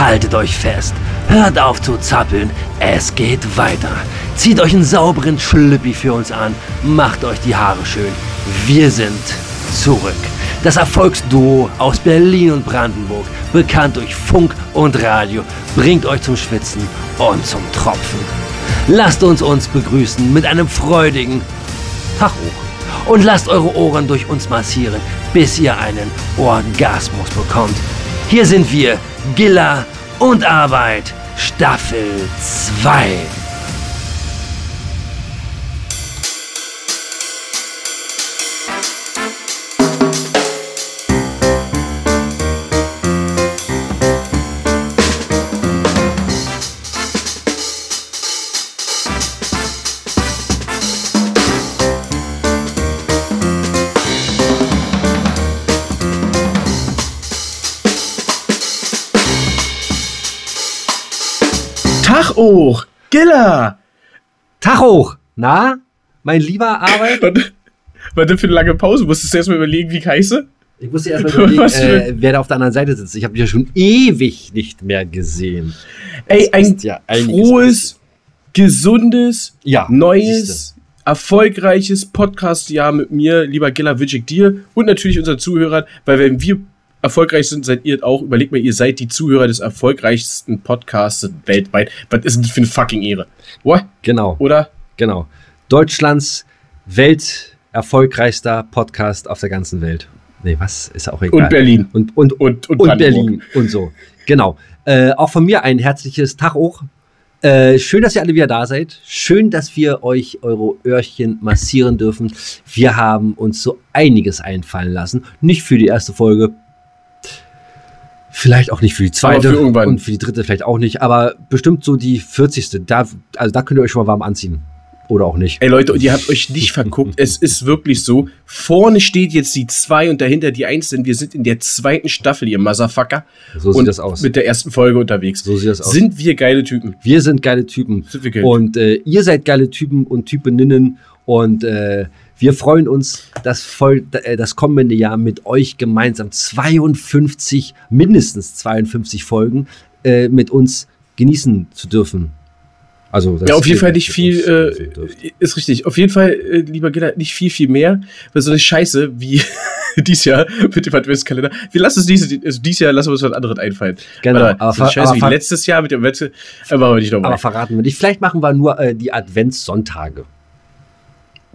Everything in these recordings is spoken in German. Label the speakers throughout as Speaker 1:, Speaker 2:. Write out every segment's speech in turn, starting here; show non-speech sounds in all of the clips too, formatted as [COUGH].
Speaker 1: Haltet euch fest, hört auf zu zappeln, es geht weiter. Zieht euch einen sauberen Schlüppi für uns an, macht euch die Haare schön. Wir sind zurück. Das Erfolgsduo aus Berlin und Brandenburg, bekannt durch Funk und Radio, bringt euch zum Schwitzen und zum Tropfen. Lasst uns uns begrüßen mit einem freudigen Tag hoch und lasst eure Ohren durch uns massieren, bis ihr einen Orgasmus bekommt. Hier sind wir, Gilla und Arbeit, Staffel 2.
Speaker 2: hoch, Gilla!
Speaker 1: Tag hoch! Na, mein lieber Arbeit?
Speaker 2: Was, was denn für eine lange Pause? Musstest du erst mal überlegen, wie ich heiße?
Speaker 1: Ich muss dir erstmal überlegen, äh, wer da auf der anderen Seite sitzt. Ich habe dich ja schon ewig nicht mehr gesehen.
Speaker 2: Ey, ein
Speaker 1: ja
Speaker 2: frohes, gesundes,
Speaker 1: Ja,
Speaker 2: neues, erfolgreiches Podcast-Jahr mit mir, lieber Gilla Widget, dir und natürlich unseren Zuhörern, weil wenn wir erfolgreich sind, seid ihr auch. Überlegt mal, ihr seid die Zuhörer des erfolgreichsten Podcasts weltweit. Was ist denn das für eine fucking Ehre? What?
Speaker 1: Genau,
Speaker 2: Oder?
Speaker 1: genau. Deutschlands welterfolgreichster Podcast auf der ganzen Welt. Nee, was? Ist auch egal.
Speaker 2: Und Berlin.
Speaker 1: Und, und,
Speaker 2: Und, und,
Speaker 1: und. Berlin und so. Genau. Äh, auch von mir ein herzliches Tag hoch. Äh, schön, dass ihr alle wieder da seid. Schön, dass wir euch eure Öhrchen massieren dürfen. Wir haben uns so einiges einfallen lassen. Nicht für die erste Folge. Vielleicht auch nicht für die zweite.
Speaker 2: Für.
Speaker 1: Und für die dritte vielleicht auch nicht. Aber bestimmt so die 40. Da, also da könnt ihr euch schon mal warm anziehen. Oder auch nicht.
Speaker 2: Ey Leute, und ihr habt euch nicht [LAUGHS] verguckt. Es ist wirklich so. Vorne steht jetzt die 2 und dahinter die 1, denn wir sind in der zweiten Staffel, ihr Motherfucker.
Speaker 1: So
Speaker 2: und
Speaker 1: sieht das aus.
Speaker 2: Mit der ersten Folge unterwegs.
Speaker 1: So sieht das aus.
Speaker 2: Sind wir geile Typen?
Speaker 1: Wir sind geile Typen.
Speaker 2: Sind wir geile
Speaker 1: Und äh, ihr seid geile Typen und Typeninnen. Und äh, wir freuen uns, das, voll, äh, das kommende Jahr mit euch gemeinsam 52, mindestens 52 Folgen äh, mit uns genießen zu dürfen. Also, dass
Speaker 2: Ja, auf jeden Fall nicht viel, äh, ist richtig. Auf jeden Fall, äh, lieber Gilla, nicht viel, viel mehr. Weil so eine Scheiße wie [LAUGHS] dies Jahr mit dem Adventskalender. Wir lassen uns dieses, also dieses Jahr lassen wir uns was anderes einfallen.
Speaker 1: Genau,
Speaker 2: Warte,
Speaker 1: aber
Speaker 2: so eine Scheiße
Speaker 1: aber
Speaker 2: wie letztes Jahr mit dem Advents, äh, machen wir nicht nochmal.
Speaker 1: Aber verraten wir nicht. Vielleicht machen wir nur äh, die Adventssonntage.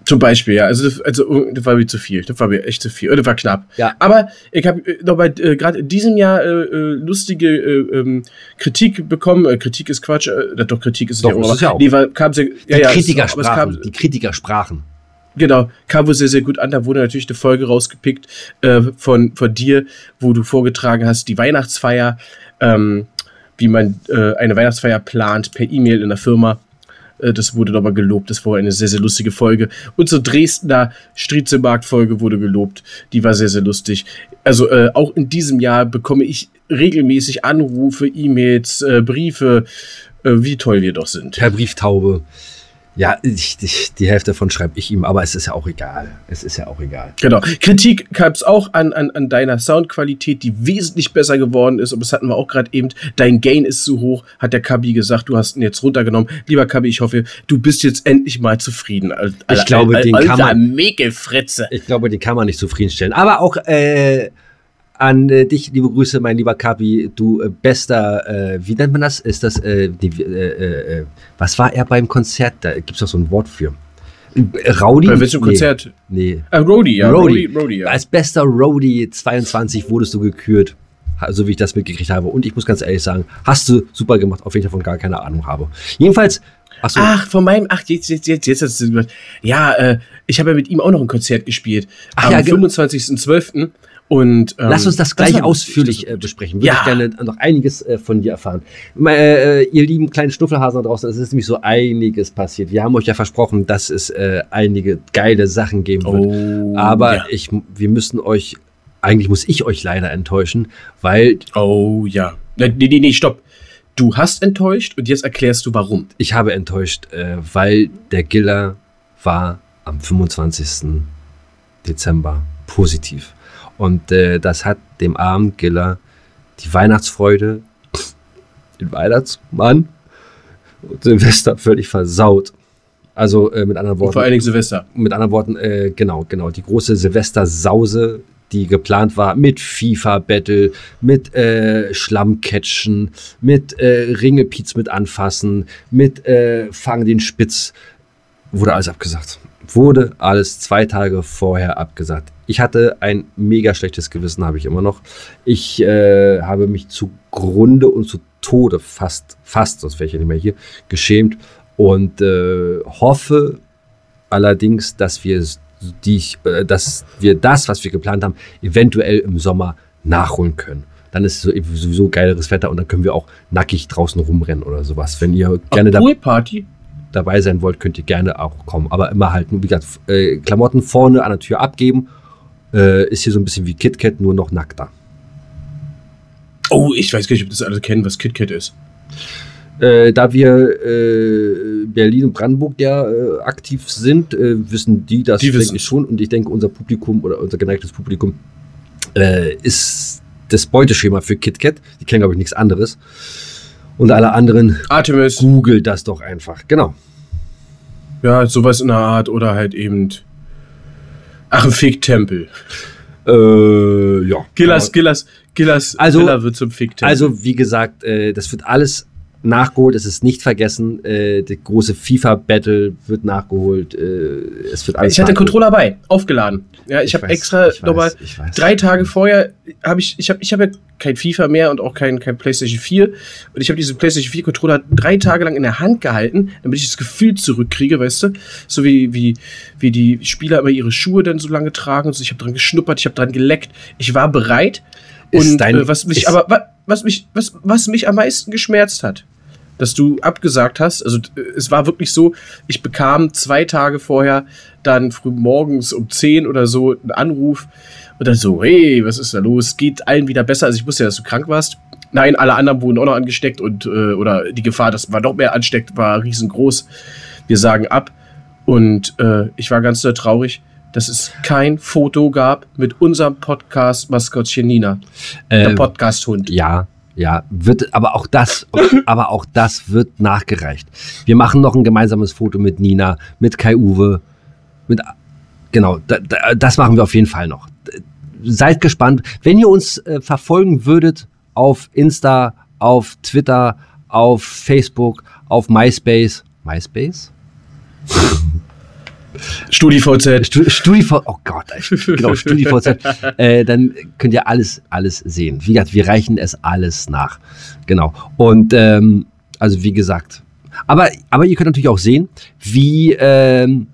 Speaker 2: Zum Beispiel, ja. Also das, also, das war mir zu viel. Das war mir echt zu viel. Oder das war knapp.
Speaker 1: Ja.
Speaker 2: Aber ich habe äh, noch bei äh, gerade in diesem Jahr äh, äh, lustige äh, ähm, Kritik bekommen. Äh, Kritik ist Quatsch. Äh, doch, Kritik ist
Speaker 1: Doch,
Speaker 2: ja
Speaker 1: ist ja auch.
Speaker 2: Nee, war, kam sehr,
Speaker 1: Die
Speaker 2: ja, ja,
Speaker 1: Kritiker
Speaker 2: es- aber es
Speaker 1: sprachen.
Speaker 2: kam,
Speaker 1: Die Kritiker sprachen.
Speaker 2: Genau, kam wohl sehr, sehr gut an. Da wurde natürlich eine Folge rausgepickt äh, von, von dir, wo du vorgetragen hast, die Weihnachtsfeier, ähm, wie man äh, eine Weihnachtsfeier plant per E-Mail in der Firma. Äh, das wurde nochmal gelobt. Das war eine sehr, sehr lustige Folge. Zur Dresdner Striezelmarkt-Folge wurde gelobt. Die war sehr, sehr lustig. Also äh, auch in diesem Jahr bekomme ich regelmäßig Anrufe, E-Mails, äh, Briefe, äh, wie toll wir doch sind.
Speaker 1: Per Brieftaube. Ja, ich, ich, die Hälfte davon schreibe ich ihm, aber es ist ja auch egal. Es ist ja auch egal.
Speaker 2: Genau. Kritik gab es auch an, an, an deiner Soundqualität, die wesentlich besser geworden ist. Aber das hatten wir auch gerade eben. Dein Gain ist zu hoch, hat der Kabi gesagt. Du hast ihn jetzt runtergenommen. Lieber Kabi, ich hoffe, du bist jetzt endlich mal zufrieden. Al-
Speaker 1: Ich glaube, den kann man-. Ich glaube, den kann man nicht zufriedenstellen. Aber auch äh, an äh, dich, liebe Grüße, mein lieber Kapi, du äh, bester, äh, wie nennt man das? Ist das, äh, die, äh, äh, was war er beim Konzert? Da gibt es doch so ein Wort für. Äh, Rowdy?
Speaker 2: Bei welchem Konzert?
Speaker 1: Nee.
Speaker 2: Ah, Rody, ja.
Speaker 1: Rody,
Speaker 2: Rody ja.
Speaker 1: Als bester Roadie 22 wurdest du gekürt. So wie ich das mitgekriegt habe. Und ich muss ganz ehrlich sagen, hast du super gemacht, auch wenn ich davon gar keine Ahnung habe. Jedenfalls, achso,
Speaker 2: Ach, von meinem, ach, jetzt, jetzt, jetzt, jetzt hast du gesagt. Ja, äh, ich habe ja mit ihm auch noch ein Konzert gespielt.
Speaker 1: Ach
Speaker 2: am
Speaker 1: ja, genau.
Speaker 2: 25.12. Und, ähm,
Speaker 1: Lass uns das gleich
Speaker 2: lustig,
Speaker 1: ausführlich
Speaker 2: das-
Speaker 1: äh, besprechen. Würde
Speaker 2: Ja.
Speaker 1: ich gerne noch einiges äh, von dir erfahren. Mal, Äh, ihr lieben kleinen Schnuffelhasen da draußen, es ist nämlich so einiges passiert. Wir haben euch ja versprochen, dass es äh, einige geile Sachen geben wird.
Speaker 2: Oh,
Speaker 1: Aber
Speaker 2: ja.
Speaker 1: ich, wir müssen euch, eigentlich muss ich euch leider enttäuschen, weil
Speaker 2: Oh ja. Nee, nee, nee, stopp. Du hast enttäuscht und jetzt erklärst du warum.
Speaker 1: ich habe enttäuscht, äh, weil der Giller war am 25. Dezember positiv. Und äh, das hat dem armen Giller die Weihnachtsfreude den Weihnachtsmann und Silvester völlig versaut. Also äh, mit anderen Worten. Und
Speaker 2: vor allen Dingen Silvester.
Speaker 1: Mit anderen Worten, äh, genau, genau. Die große Silvester-Sause, die geplant war mit FIFA-Battle, mit äh, Schlammcatchen, mit äh, Ringepiez mit anfassen, mit äh, Fang den Spitz, wurde alles abgesagt. Wurde alles zwei Tage vorher abgesagt. Ich hatte ein mega schlechtes Gewissen, habe ich immer noch. Ich äh, habe mich zugrunde und zu Tode fast, fast, sonst wäre ich ja nicht mehr hier, geschämt und äh, hoffe allerdings, dass wir, die, äh, dass wir das, was wir geplant haben, eventuell im Sommer nachholen können. Dann ist es sowieso geileres Wetter und dann können wir auch nackig draußen rumrennen oder sowas. Wenn ihr gerne
Speaker 2: da Party?
Speaker 1: Dabei sein wollt, könnt ihr gerne auch kommen. Aber immer halt, wie gesagt, äh, Klamotten vorne an der Tür abgeben. Äh, ist hier so ein bisschen wie KitKat, nur noch nackter.
Speaker 2: Oh, ich weiß gar nicht, ob das alle kennen, was KitKat ist.
Speaker 1: Äh, da wir äh, Berlin und Brandenburg ja äh, aktiv sind, äh, wissen die das
Speaker 2: die denke
Speaker 1: ich schon. Und ich denke, unser Publikum oder unser geneigtes Publikum äh, ist das Beuteschema für KitKat. Die kennen, glaube ich, nichts anderes. Und alle anderen,
Speaker 2: Artemis.
Speaker 1: Google das doch einfach. Genau.
Speaker 2: Ja, sowas in der Art oder halt eben. Ach, ein Fake-Tempel.
Speaker 1: Äh, ja.
Speaker 2: Gillas, Gillas, Gillas
Speaker 1: also,
Speaker 2: Villa wird zum Fick-Tempel.
Speaker 1: Also, wie gesagt, äh, das wird alles nachgeholt, es ist nicht vergessen. Äh, die große FIFA-Battle wird nachgeholt. Äh, es wird alles
Speaker 2: ich hatte den Controller bei, aufgeladen. Ja, ich, ich habe extra nochmal drei Tage vorher habe ich, ich habe ich hab ja kein FIFA mehr und auch kein, kein PlayStation 4. Und ich habe diese PlayStation 4 Controller drei Tage lang in der Hand gehalten, damit ich das Gefühl zurückkriege, weißt du? So wie, wie, wie die Spieler immer ihre Schuhe dann so lange tragen und so. Ich habe dran geschnuppert, ich habe dran geleckt. Ich war bereit. Ist und dein, äh, was mich aber was mich, was, was mich am meisten geschmerzt hat, dass du abgesagt hast. Also es war wirklich so, ich bekam zwei Tage vorher dann früh morgens um 10 oder so einen Anruf und dann so, hey, was ist da los? Geht allen wieder besser? Also ich wusste ja, dass du krank warst. Nein, alle anderen wurden auch noch angesteckt und äh, oder die Gefahr, dass man noch mehr ansteckt, war riesengroß. Wir sagen ab. Und äh, ich war ganz traurig, dass es kein Foto gab mit unserem Podcast-Maskottchen Nina.
Speaker 1: Ähm, der Podcast-Hund. Ja, ja, wird, aber auch das, aber auch das wird nachgereicht. Wir machen noch ein gemeinsames Foto mit Nina, mit Kai Uwe, mit, genau, da, da, das machen wir auf jeden Fall noch. Seid gespannt. Wenn ihr uns äh, verfolgen würdet auf Insta, auf Twitter, auf Facebook, auf MySpace, MySpace?
Speaker 2: StudiVZ.
Speaker 1: StudiVZ, oh Gott, genau, StudiVZ. [LAUGHS] äh, dann könnt ihr alles, alles sehen. Wie gesagt, wir reichen es alles nach. Genau. Und ähm, also wie gesagt. Aber, aber ihr könnt natürlich auch sehen, wie, ähm,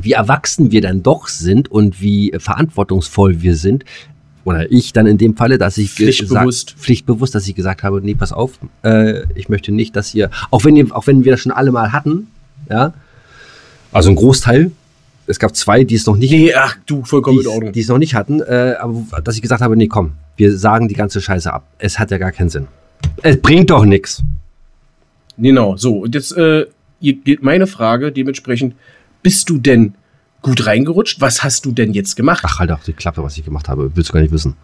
Speaker 1: wie erwachsen wir dann doch sind und wie verantwortungsvoll wir sind. Oder ich dann in dem Falle, dass ich
Speaker 2: pflichtbewusst,
Speaker 1: gesagt, pflichtbewusst dass ich gesagt habe, nee, pass auf, äh, ich möchte nicht, dass ihr, auch wenn ihr, auch wenn wir das schon alle mal hatten, ja, also ein Großteil. Es gab zwei, die es noch nicht.
Speaker 2: Nee, ach du, vollkommen in Ordnung.
Speaker 1: Die es noch nicht hatten, äh, aber dass ich gesagt habe, nee, komm, wir sagen die ganze Scheiße ab. Es hat ja gar keinen Sinn. Es bringt doch nichts.
Speaker 2: Genau, so. Und jetzt äh, geht meine Frage dementsprechend: Bist du denn gut reingerutscht? Was hast du denn jetzt gemacht?
Speaker 1: Ach, halt auch die Klappe, was ich gemacht habe. Willst du gar nicht wissen.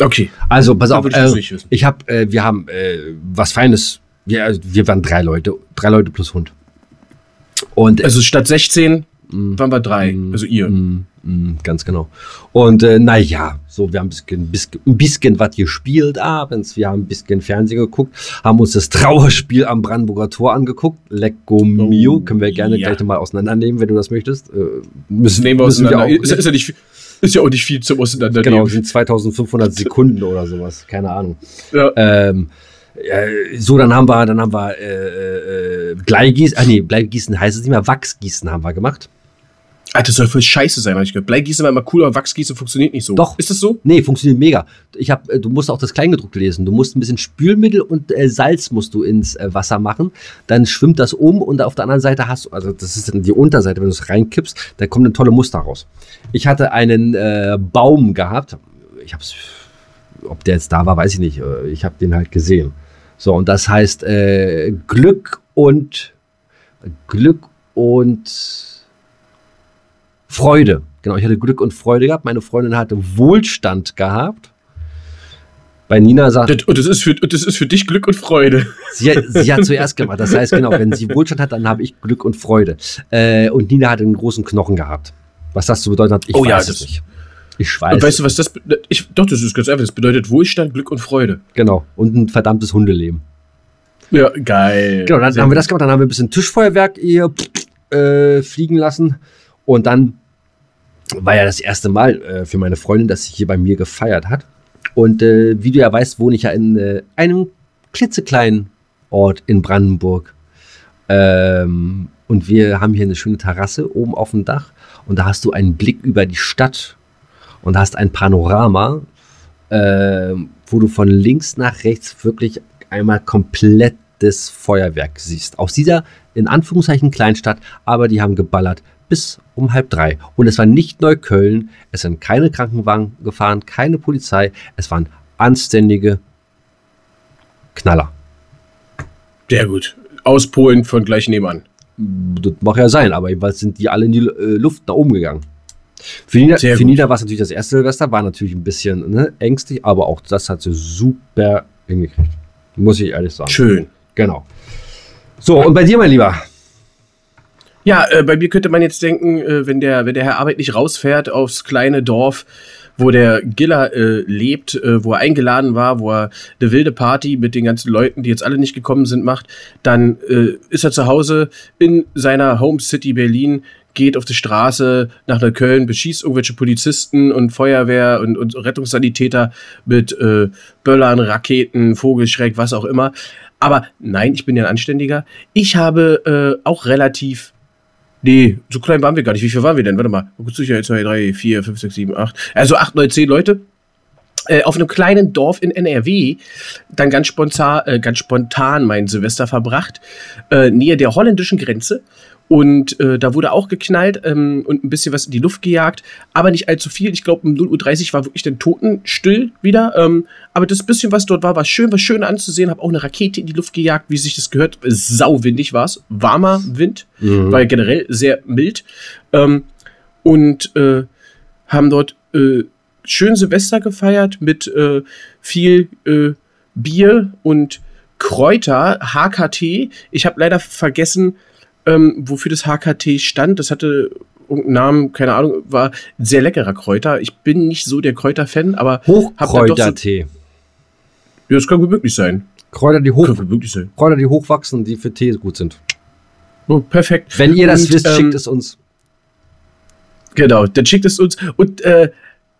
Speaker 2: Okay.
Speaker 1: Also, pass auf. Äh, ich habe, äh, wir haben äh, was Feines. Wir, wir waren drei Leute, drei Leute plus Hund.
Speaker 2: Und, also statt 16 mm, waren wir drei, mm, also ihr.
Speaker 1: Mm, mm ganz genau. Und äh, naja, so, wir haben ein bisschen, bisschen, ein bisschen was gespielt abends. Wir haben ein bisschen Fernsehen geguckt, haben uns das Trauerspiel am Brandenburger Tor angeguckt. Lecco Mio, oh, können wir gerne ja. gleich mal auseinandernehmen, wenn du das möchtest. Äh,
Speaker 2: müssen, Nehmen wir müssen wir auch, ist, ist, ja nicht, ist ja auch nicht viel zum Auseinandernehmen.
Speaker 1: Genau, sind 2500 Sekunden oder sowas, keine Ahnung. Ja. Ähm, so, dann haben wir, dann haben wir äh, äh, Bleigießen, ah nee, Bleigießen heißt es nicht mehr, Wachsgießen haben wir gemacht.
Speaker 2: Alter, das soll voll scheiße sein, habe ich gehört. Bleigießen war immer cool, aber Wachsgießen funktioniert nicht so.
Speaker 1: Doch. Ist das so? Nee, funktioniert mega. Ich hab, äh, du musst auch das Kleingedruckte lesen. Du musst ein bisschen Spülmittel und äh, Salz musst du ins äh, Wasser machen. Dann schwimmt das um und auf der anderen Seite hast du, also das ist dann die Unterseite, wenn du es reinkippst, da kommt ein tolle Muster raus. Ich hatte einen äh, Baum gehabt. Ich hab's, ob der jetzt da war, weiß ich nicht. Äh, ich habe den halt gesehen. So, und das heißt äh, Glück und Glück und Freude. Genau, ich hatte Glück und Freude gehabt. Meine Freundin hatte Wohlstand gehabt. Bei Nina sagt.
Speaker 2: Das, und, das ist für, das ist für dich Glück und Freude.
Speaker 1: Sie, sie hat [LAUGHS] zuerst gemacht. Das heißt, genau, wenn sie Wohlstand hat, dann habe ich Glück und Freude. Äh, und Nina hat einen großen Knochen gehabt. Was das zu bedeuten hat, ich
Speaker 2: Oh
Speaker 1: weiß
Speaker 2: ja,
Speaker 1: es nicht. Ich weiß.
Speaker 2: Und weißt du, was das be- ich, Doch, das ist ganz einfach. Das bedeutet Wohlstand, Glück und Freude.
Speaker 1: Genau. Und ein verdammtes Hundeleben.
Speaker 2: Ja, geil.
Speaker 1: Genau, dann
Speaker 2: Sehr
Speaker 1: haben wir das gemacht. Dann haben wir ein bisschen Tischfeuerwerk hier äh, fliegen lassen. Und dann war ja das erste Mal äh, für meine Freundin, dass sie hier bei mir gefeiert hat. Und äh, wie du ja weißt, wohne ich ja in äh, einem klitzekleinen Ort in Brandenburg. Ähm, und wir haben hier eine schöne Terrasse oben auf dem Dach. Und da hast du einen Blick über die Stadt und hast ein Panorama, ähm, wo du von links nach rechts wirklich einmal komplettes Feuerwerk siehst. Aus dieser, in Anführungszeichen, Kleinstadt, aber die haben geballert bis um halb drei. Und es war nicht Neukölln, es sind keine Krankenwagen gefahren, keine Polizei, es waren anständige Knaller.
Speaker 2: Sehr gut. Aus Polen von gleich nebenan.
Speaker 1: Das mag ja sein, aber jedenfalls sind die alle in die äh, Luft nach oben gegangen. Für
Speaker 2: Sehr
Speaker 1: für. Nina war es natürlich das erste Silvester, war natürlich ein bisschen ne, ängstlich, aber auch das hat sie super hingekriegt. Muss ich ehrlich sagen.
Speaker 2: Schön.
Speaker 1: Genau. So, und bei dir, mein Lieber?
Speaker 2: Ja, äh, bei mir könnte man jetzt denken, äh, wenn, der, wenn der Herr Arbeit nicht rausfährt aufs kleine Dorf, wo der Giller äh, lebt, äh, wo er eingeladen war, wo er eine wilde Party mit den ganzen Leuten, die jetzt alle nicht gekommen sind, macht, dann äh, ist er zu Hause in seiner Home City Berlin, geht auf die Straße nach Neukölln, beschießt irgendwelche Polizisten und Feuerwehr und, und Rettungssanitäter mit äh, Böllern, Raketen, Vogelschreck, was auch immer. Aber nein, ich bin ja ein Anständiger. Ich habe äh, auch relativ Nee, so klein waren wir gar nicht. Wie viel waren wir denn? Warte mal. 1, 2, 3, 4, 5, 6, 7, 8. Also 8, 9, 10 Leute. Äh, auf einem kleinen Dorf in NRW dann ganz spontan, äh, ganz spontan mein Silvester verbracht, äh, nähe der holländischen Grenze. Und äh, da wurde auch geknallt ähm, und ein bisschen was in die Luft gejagt, aber nicht allzu viel. Ich glaube, um 0.30 Uhr war wirklich dann totenstill wieder. Ähm, aber das bisschen, was dort war, war schön, war schön anzusehen. Habe auch eine Rakete in die Luft gejagt, wie sich das gehört. Sauwindig war es. Warmer Wind
Speaker 1: Mhm.
Speaker 2: war ja generell sehr mild. Ähm, und äh, haben dort äh, schön Silvester gefeiert mit äh, viel äh, Bier und Kräuter, HKT. Ich habe leider vergessen, ähm, wofür das HKT stand. Das hatte irgendeinen Namen, keine Ahnung, war ein sehr leckerer Kräuter. Ich bin nicht so der Kräuterfan, aber doch so,
Speaker 1: Hochkräutertee.
Speaker 2: ja, das kann gut möglich sein.
Speaker 1: Kräuter, die hoch. Kräuter, die hochwachsen, die für Tee gut sind.
Speaker 2: Oh, perfekt.
Speaker 1: Wenn ihr das
Speaker 2: Und,
Speaker 1: wisst,
Speaker 2: ähm,
Speaker 1: schickt es uns.
Speaker 2: Genau, dann schickt es uns. Und äh,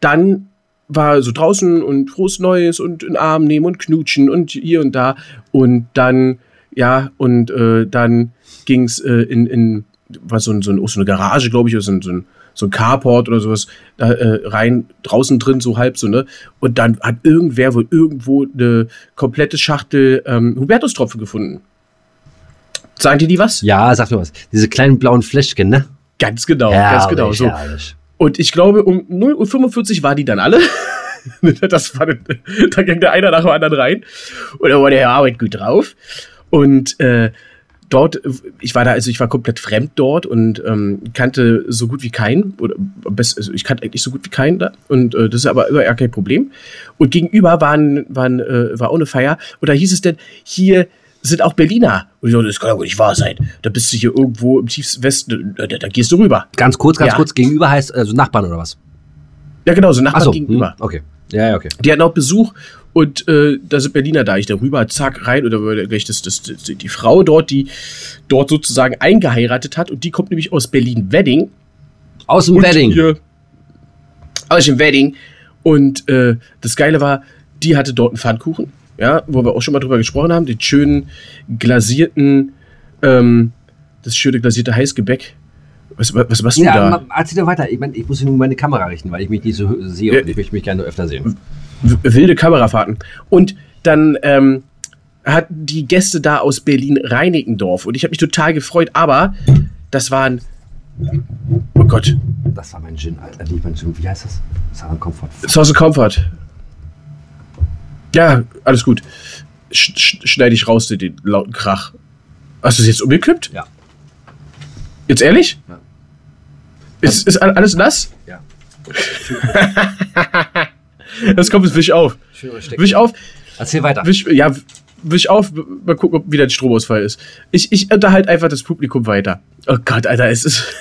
Speaker 2: dann war so draußen und frohes Neues und in Arm nehmen und knutschen und hier und da. Und dann, ja, und äh, dann ging es äh, in, in, war so, ein, so, ein, so eine Garage, glaube ich, oder so ein, so ein, so ein Carport oder sowas, da äh, rein, draußen drin, so halb so, ne? Und dann hat irgendwer wohl irgendwo eine komplette Schachtel ähm, Hubertus-Tropfen gefunden. Sagen dir die was?
Speaker 1: Ja, sag mir was. Diese kleinen blauen Fläschchen, ne?
Speaker 2: Ganz genau, ganz genau. So.
Speaker 1: herrlich.
Speaker 2: Und ich glaube, um 0.45 Uhr waren die dann alle. [LAUGHS] das war, da ging der einer nach dem anderen rein. Und da war der Arbeit gut drauf. Und äh, dort, ich war da, also ich war komplett fremd dort und ähm, kannte so gut wie keinen. Oder also ich kannte eigentlich so gut wie keinen da. Und äh, das ist aber immer kein Problem. Und gegenüber waren, waren, äh, war auch eine Feier. Und da hieß es denn, hier sind auch Berliner. Und ich dachte, das kann doch nicht wahr sein. Da bist du hier irgendwo im tiefsten Westen, da, da gehst du rüber.
Speaker 1: Ganz kurz, ganz
Speaker 2: Ja.
Speaker 1: kurz, gegenüber heißt, also Nachbarn oder was?
Speaker 2: Ja, genau, so Nachbarn
Speaker 1: Achso,
Speaker 2: gegenüber.
Speaker 1: hm, okay. Ja, ja, okay.
Speaker 2: Die hatten auch Besuch und äh, da sind Berliner da. Ich da rüber, zack, rein oder war gleich das, das, die Frau dort, die dort sozusagen eingeheiratet hat und die kommt nämlich aus Berlin-Wedding.
Speaker 1: Aus dem Wedding.
Speaker 2: Ihr, aus dem Wedding. Und äh, das Geile war, die hatte dort einen Pfannkuchen, ja, wo wir auch schon mal drüber gesprochen haben, den schönen glasierten, ähm, das schöne glasierte Heißgebäck. Was, was, was machst du
Speaker 1: Ja,
Speaker 2: da?
Speaker 1: ma- erzähl doch weiter. Ich, mein, ich muss nur meine Kamera richten, weil ich mich nicht so sehe
Speaker 2: Ja.
Speaker 1: und ich möchte mich gerne öfter sehen.
Speaker 2: Wilde Kamerafahrten. Und dann ähm, hat die Gäste da aus Berlin-Reinickendorf und ich habe mich total gefreut, aber das waren. Oh Gott,
Speaker 1: Das war mein Gin, Alter. Nicht mein Gin. Wie heißt das? Southern Comfort.
Speaker 2: Sauce Comfort. Ja, alles gut. Sch sch schneide ich raus den, lauten Krach. Hast du es jetzt umgekippt?
Speaker 1: Ja.
Speaker 2: Jetzt ehrlich?
Speaker 1: Ja.
Speaker 2: Ist, ist all- alles nass?
Speaker 1: Ja. [LAUGHS]
Speaker 2: Das kommt jetzt wisch auf. Wisch auf.
Speaker 1: Erzähl weiter.
Speaker 2: Wisch, ja, wisch auf. Mal gucken, ob wieder ein Stromausfall ist. Ich, ich unterhalte einfach das Publikum weiter. Oh Gott, Alter, es ist. [LAUGHS]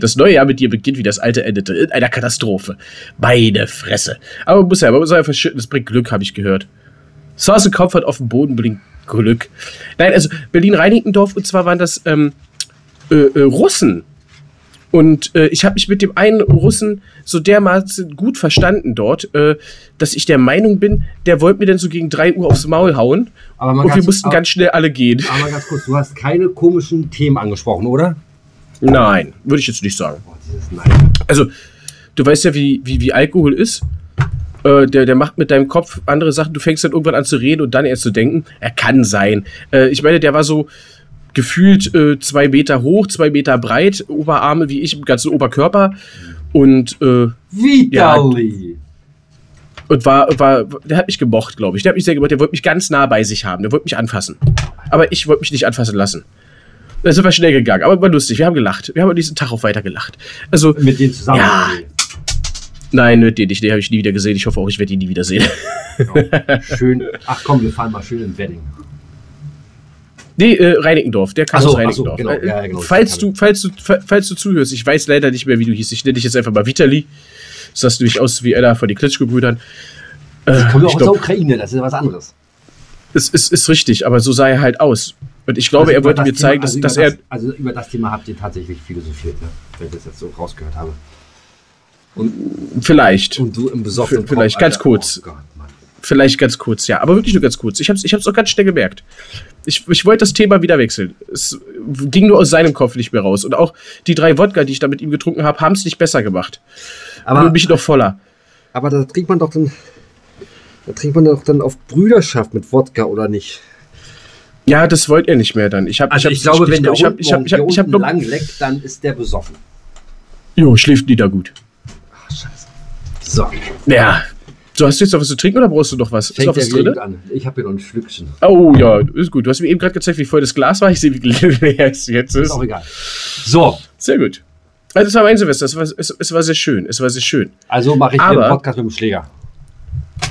Speaker 2: Das neue Jahr mit dir beginnt, wie das alte endete. In einer Katastrophe. Meine Fresse. Aber man muss ja, man muss einfach schütten, das bringt Glück, habe ich gehört. Sauce Kopf hat auf dem Boden bringt Glück. Nein, also Berlin-Reinickendorf, und zwar waren das ähm, äh, äh, Russen. Und äh, ich habe mich mit dem einen Russen so dermaßen gut verstanden dort, äh, dass ich der Meinung bin, der wollte mir dann so gegen 3 Uhr aufs Maul hauen. Und wir mussten
Speaker 1: aber-
Speaker 2: ganz schnell alle gehen.
Speaker 1: Aber mal ganz kurz, du hast keine komischen Themen angesprochen, oder?
Speaker 2: Nein, würde ich jetzt nicht sagen.
Speaker 1: Oh.
Speaker 2: Also, du weißt ja, wie, wie, wie Alkohol ist. Äh, der, der macht mit deinem Kopf andere Sachen. Du fängst dann irgendwann an zu reden und dann erst zu denken. Er kann sein. Äh, ich meine, der war so gefühlt äh, zwei Meter hoch, zwei Meter breit, Oberarme wie ich im ganzen Oberkörper. Und, äh,
Speaker 1: Vitali!
Speaker 2: und war, war, der hat mich gemocht, glaube ich. Der hat mich sehr gemocht. Der wollte mich ganz nah bei sich haben. Der wollte mich anfassen. Aber ich wollte mich nicht anfassen lassen. Da sind wir schnell gegangen. Aber war lustig. Wir haben gelacht. Wir haben an diesem Tag auch weiter gelacht. Also,
Speaker 1: Mit denen zusammen.
Speaker 2: Ja. Nein, mit dir nicht. Den habe ich nie wieder gesehen. Ich hoffe auch, ich werde ihn nie wieder sehen.
Speaker 1: Ja. [LAUGHS] Schön. Ach komm, wir fahren mal schön in Wedding.
Speaker 2: Nee, äh, Reinickendorf. Der kam
Speaker 1: so,
Speaker 2: aus
Speaker 1: ach so,
Speaker 2: Reinickendorf.
Speaker 1: genau.
Speaker 2: Äh,
Speaker 1: Ja, ja, genau.
Speaker 2: falls, du, falls, du, fa- falls du zuhörst, ich weiß leider nicht mehr, wie du hieß. Ich nenne dich jetzt einfach mal Vitali. Du sahst nämlich aus wie einer von den Klitschko-Brüdern. Äh,
Speaker 1: Kommen wir auch aus der Ukraine, das ist was anderes.
Speaker 2: es ist, ist richtig, aber so sah er halt aus. Und ich glaube,
Speaker 1: Also
Speaker 2: er wollte
Speaker 1: das
Speaker 2: mir zeigen,
Speaker 1: Thema,
Speaker 2: dass,
Speaker 1: also
Speaker 2: dass er.
Speaker 1: das, Also über das Thema habt ihr tatsächlich philosophiert, ne? wenn ich das jetzt so rausgehört habe. Und,
Speaker 2: Vielleicht.
Speaker 1: und du im besoffenen
Speaker 2: vielleicht
Speaker 1: Kopf,
Speaker 2: ganz kurz.
Speaker 1: Oh Gott, Mann.
Speaker 2: Vielleicht ganz kurz, ja. Aber wirklich nur ganz kurz. Ich habe es ich hab's auch ganz schnell gemerkt. Ich, ich wollte das Thema wieder wechseln. Es ging nur aus seinem Kopf nicht mehr raus. Und auch die drei Wodka, die ich da mit ihm getrunken habe, haben es nicht besser gemacht.
Speaker 1: Aber,
Speaker 2: nur mich noch voller.
Speaker 1: aber da trinkt man doch dann. Da trinkt man doch dann auf Brüderschaft mit Wodka, oder nicht?
Speaker 2: Ja, das wollte er nicht mehr dann. Ich, hab,
Speaker 1: Also ich,
Speaker 2: hab's-
Speaker 1: glaube, wenn der
Speaker 2: ich hab, ich hab, ich hab, ich hab,
Speaker 1: unten
Speaker 2: noch-
Speaker 1: lang leckt, dann ist der besoffen.
Speaker 2: Jo, schläft nieder gut.
Speaker 1: Ach, scheiße. So,
Speaker 2: Ja. So, hast du jetzt noch was zu trinken oder brauchst du noch was? Ist
Speaker 1: fängt
Speaker 2: noch
Speaker 1: der
Speaker 2: was drin?
Speaker 1: an. Ich habe hier noch ein Schlückchen.
Speaker 2: Oh ja, ist gut. Du hast mir eben gerade gezeigt, wie voll das Glas war. Ich sehe, wie [LAUGHS] leer es jetzt
Speaker 1: Ist
Speaker 2: ist.
Speaker 1: auch egal. So,
Speaker 2: Sehr gut. Also, das war mein Silvester. Es war, es, es war sehr schön. Es war sehr schön.
Speaker 1: also mache ich
Speaker 2: Aber-
Speaker 1: einen Podcast mit dem Schläger.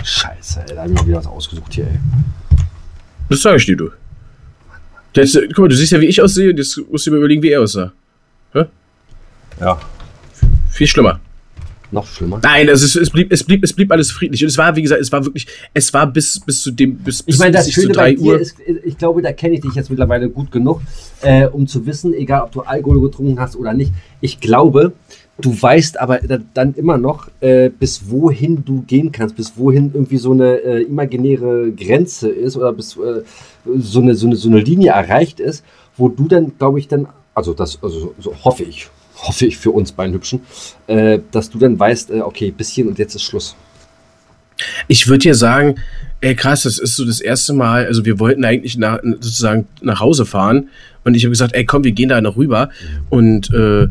Speaker 1: Scheiße, ey, da habe ich mal wieder was ausgesucht hier, ey.
Speaker 2: Das sage ich dir, du. Jetzt, guck mal, du siehst ja, wie ich aussehe. und Jetzt musst du mir überlegen, wie er aussah.
Speaker 1: Ja,
Speaker 2: Viel schlimmer.
Speaker 1: Noch schlimmer.
Speaker 2: Nein, also es, es, blieb, es, blieb, es blieb alles friedlich. Und es war, wie gesagt, es war wirklich, es war bis, bis zu dem, bis, bis,
Speaker 1: Ich meine, das Schöne bei
Speaker 2: 3
Speaker 1: dir
Speaker 2: Uhr.
Speaker 1: ist, ich glaube, da kenne ich dich jetzt mittlerweile gut genug, äh, um zu wissen, egal ob du Alkohol getrunken hast oder nicht. Ich glaube, du weißt aber da- dann immer noch, äh, bis wohin du gehen kannst, bis wohin irgendwie so eine äh, imaginäre Grenze ist oder bis äh, so, eine, so, eine, so eine Linie erreicht ist, wo du dann, glaube ich, dann, also das, also so hoffe ich, hoffe ich für uns beiden Hübschen, äh, dass du dann weißt, äh, okay, bis hierhin und jetzt ist Schluss.
Speaker 2: Ich würde dir sagen, ey krass, das ist so das erste Mal, also wir wollten eigentlich nach, sozusagen nach Hause fahren und ich habe gesagt, ey komm, wir gehen da noch rüber und äh,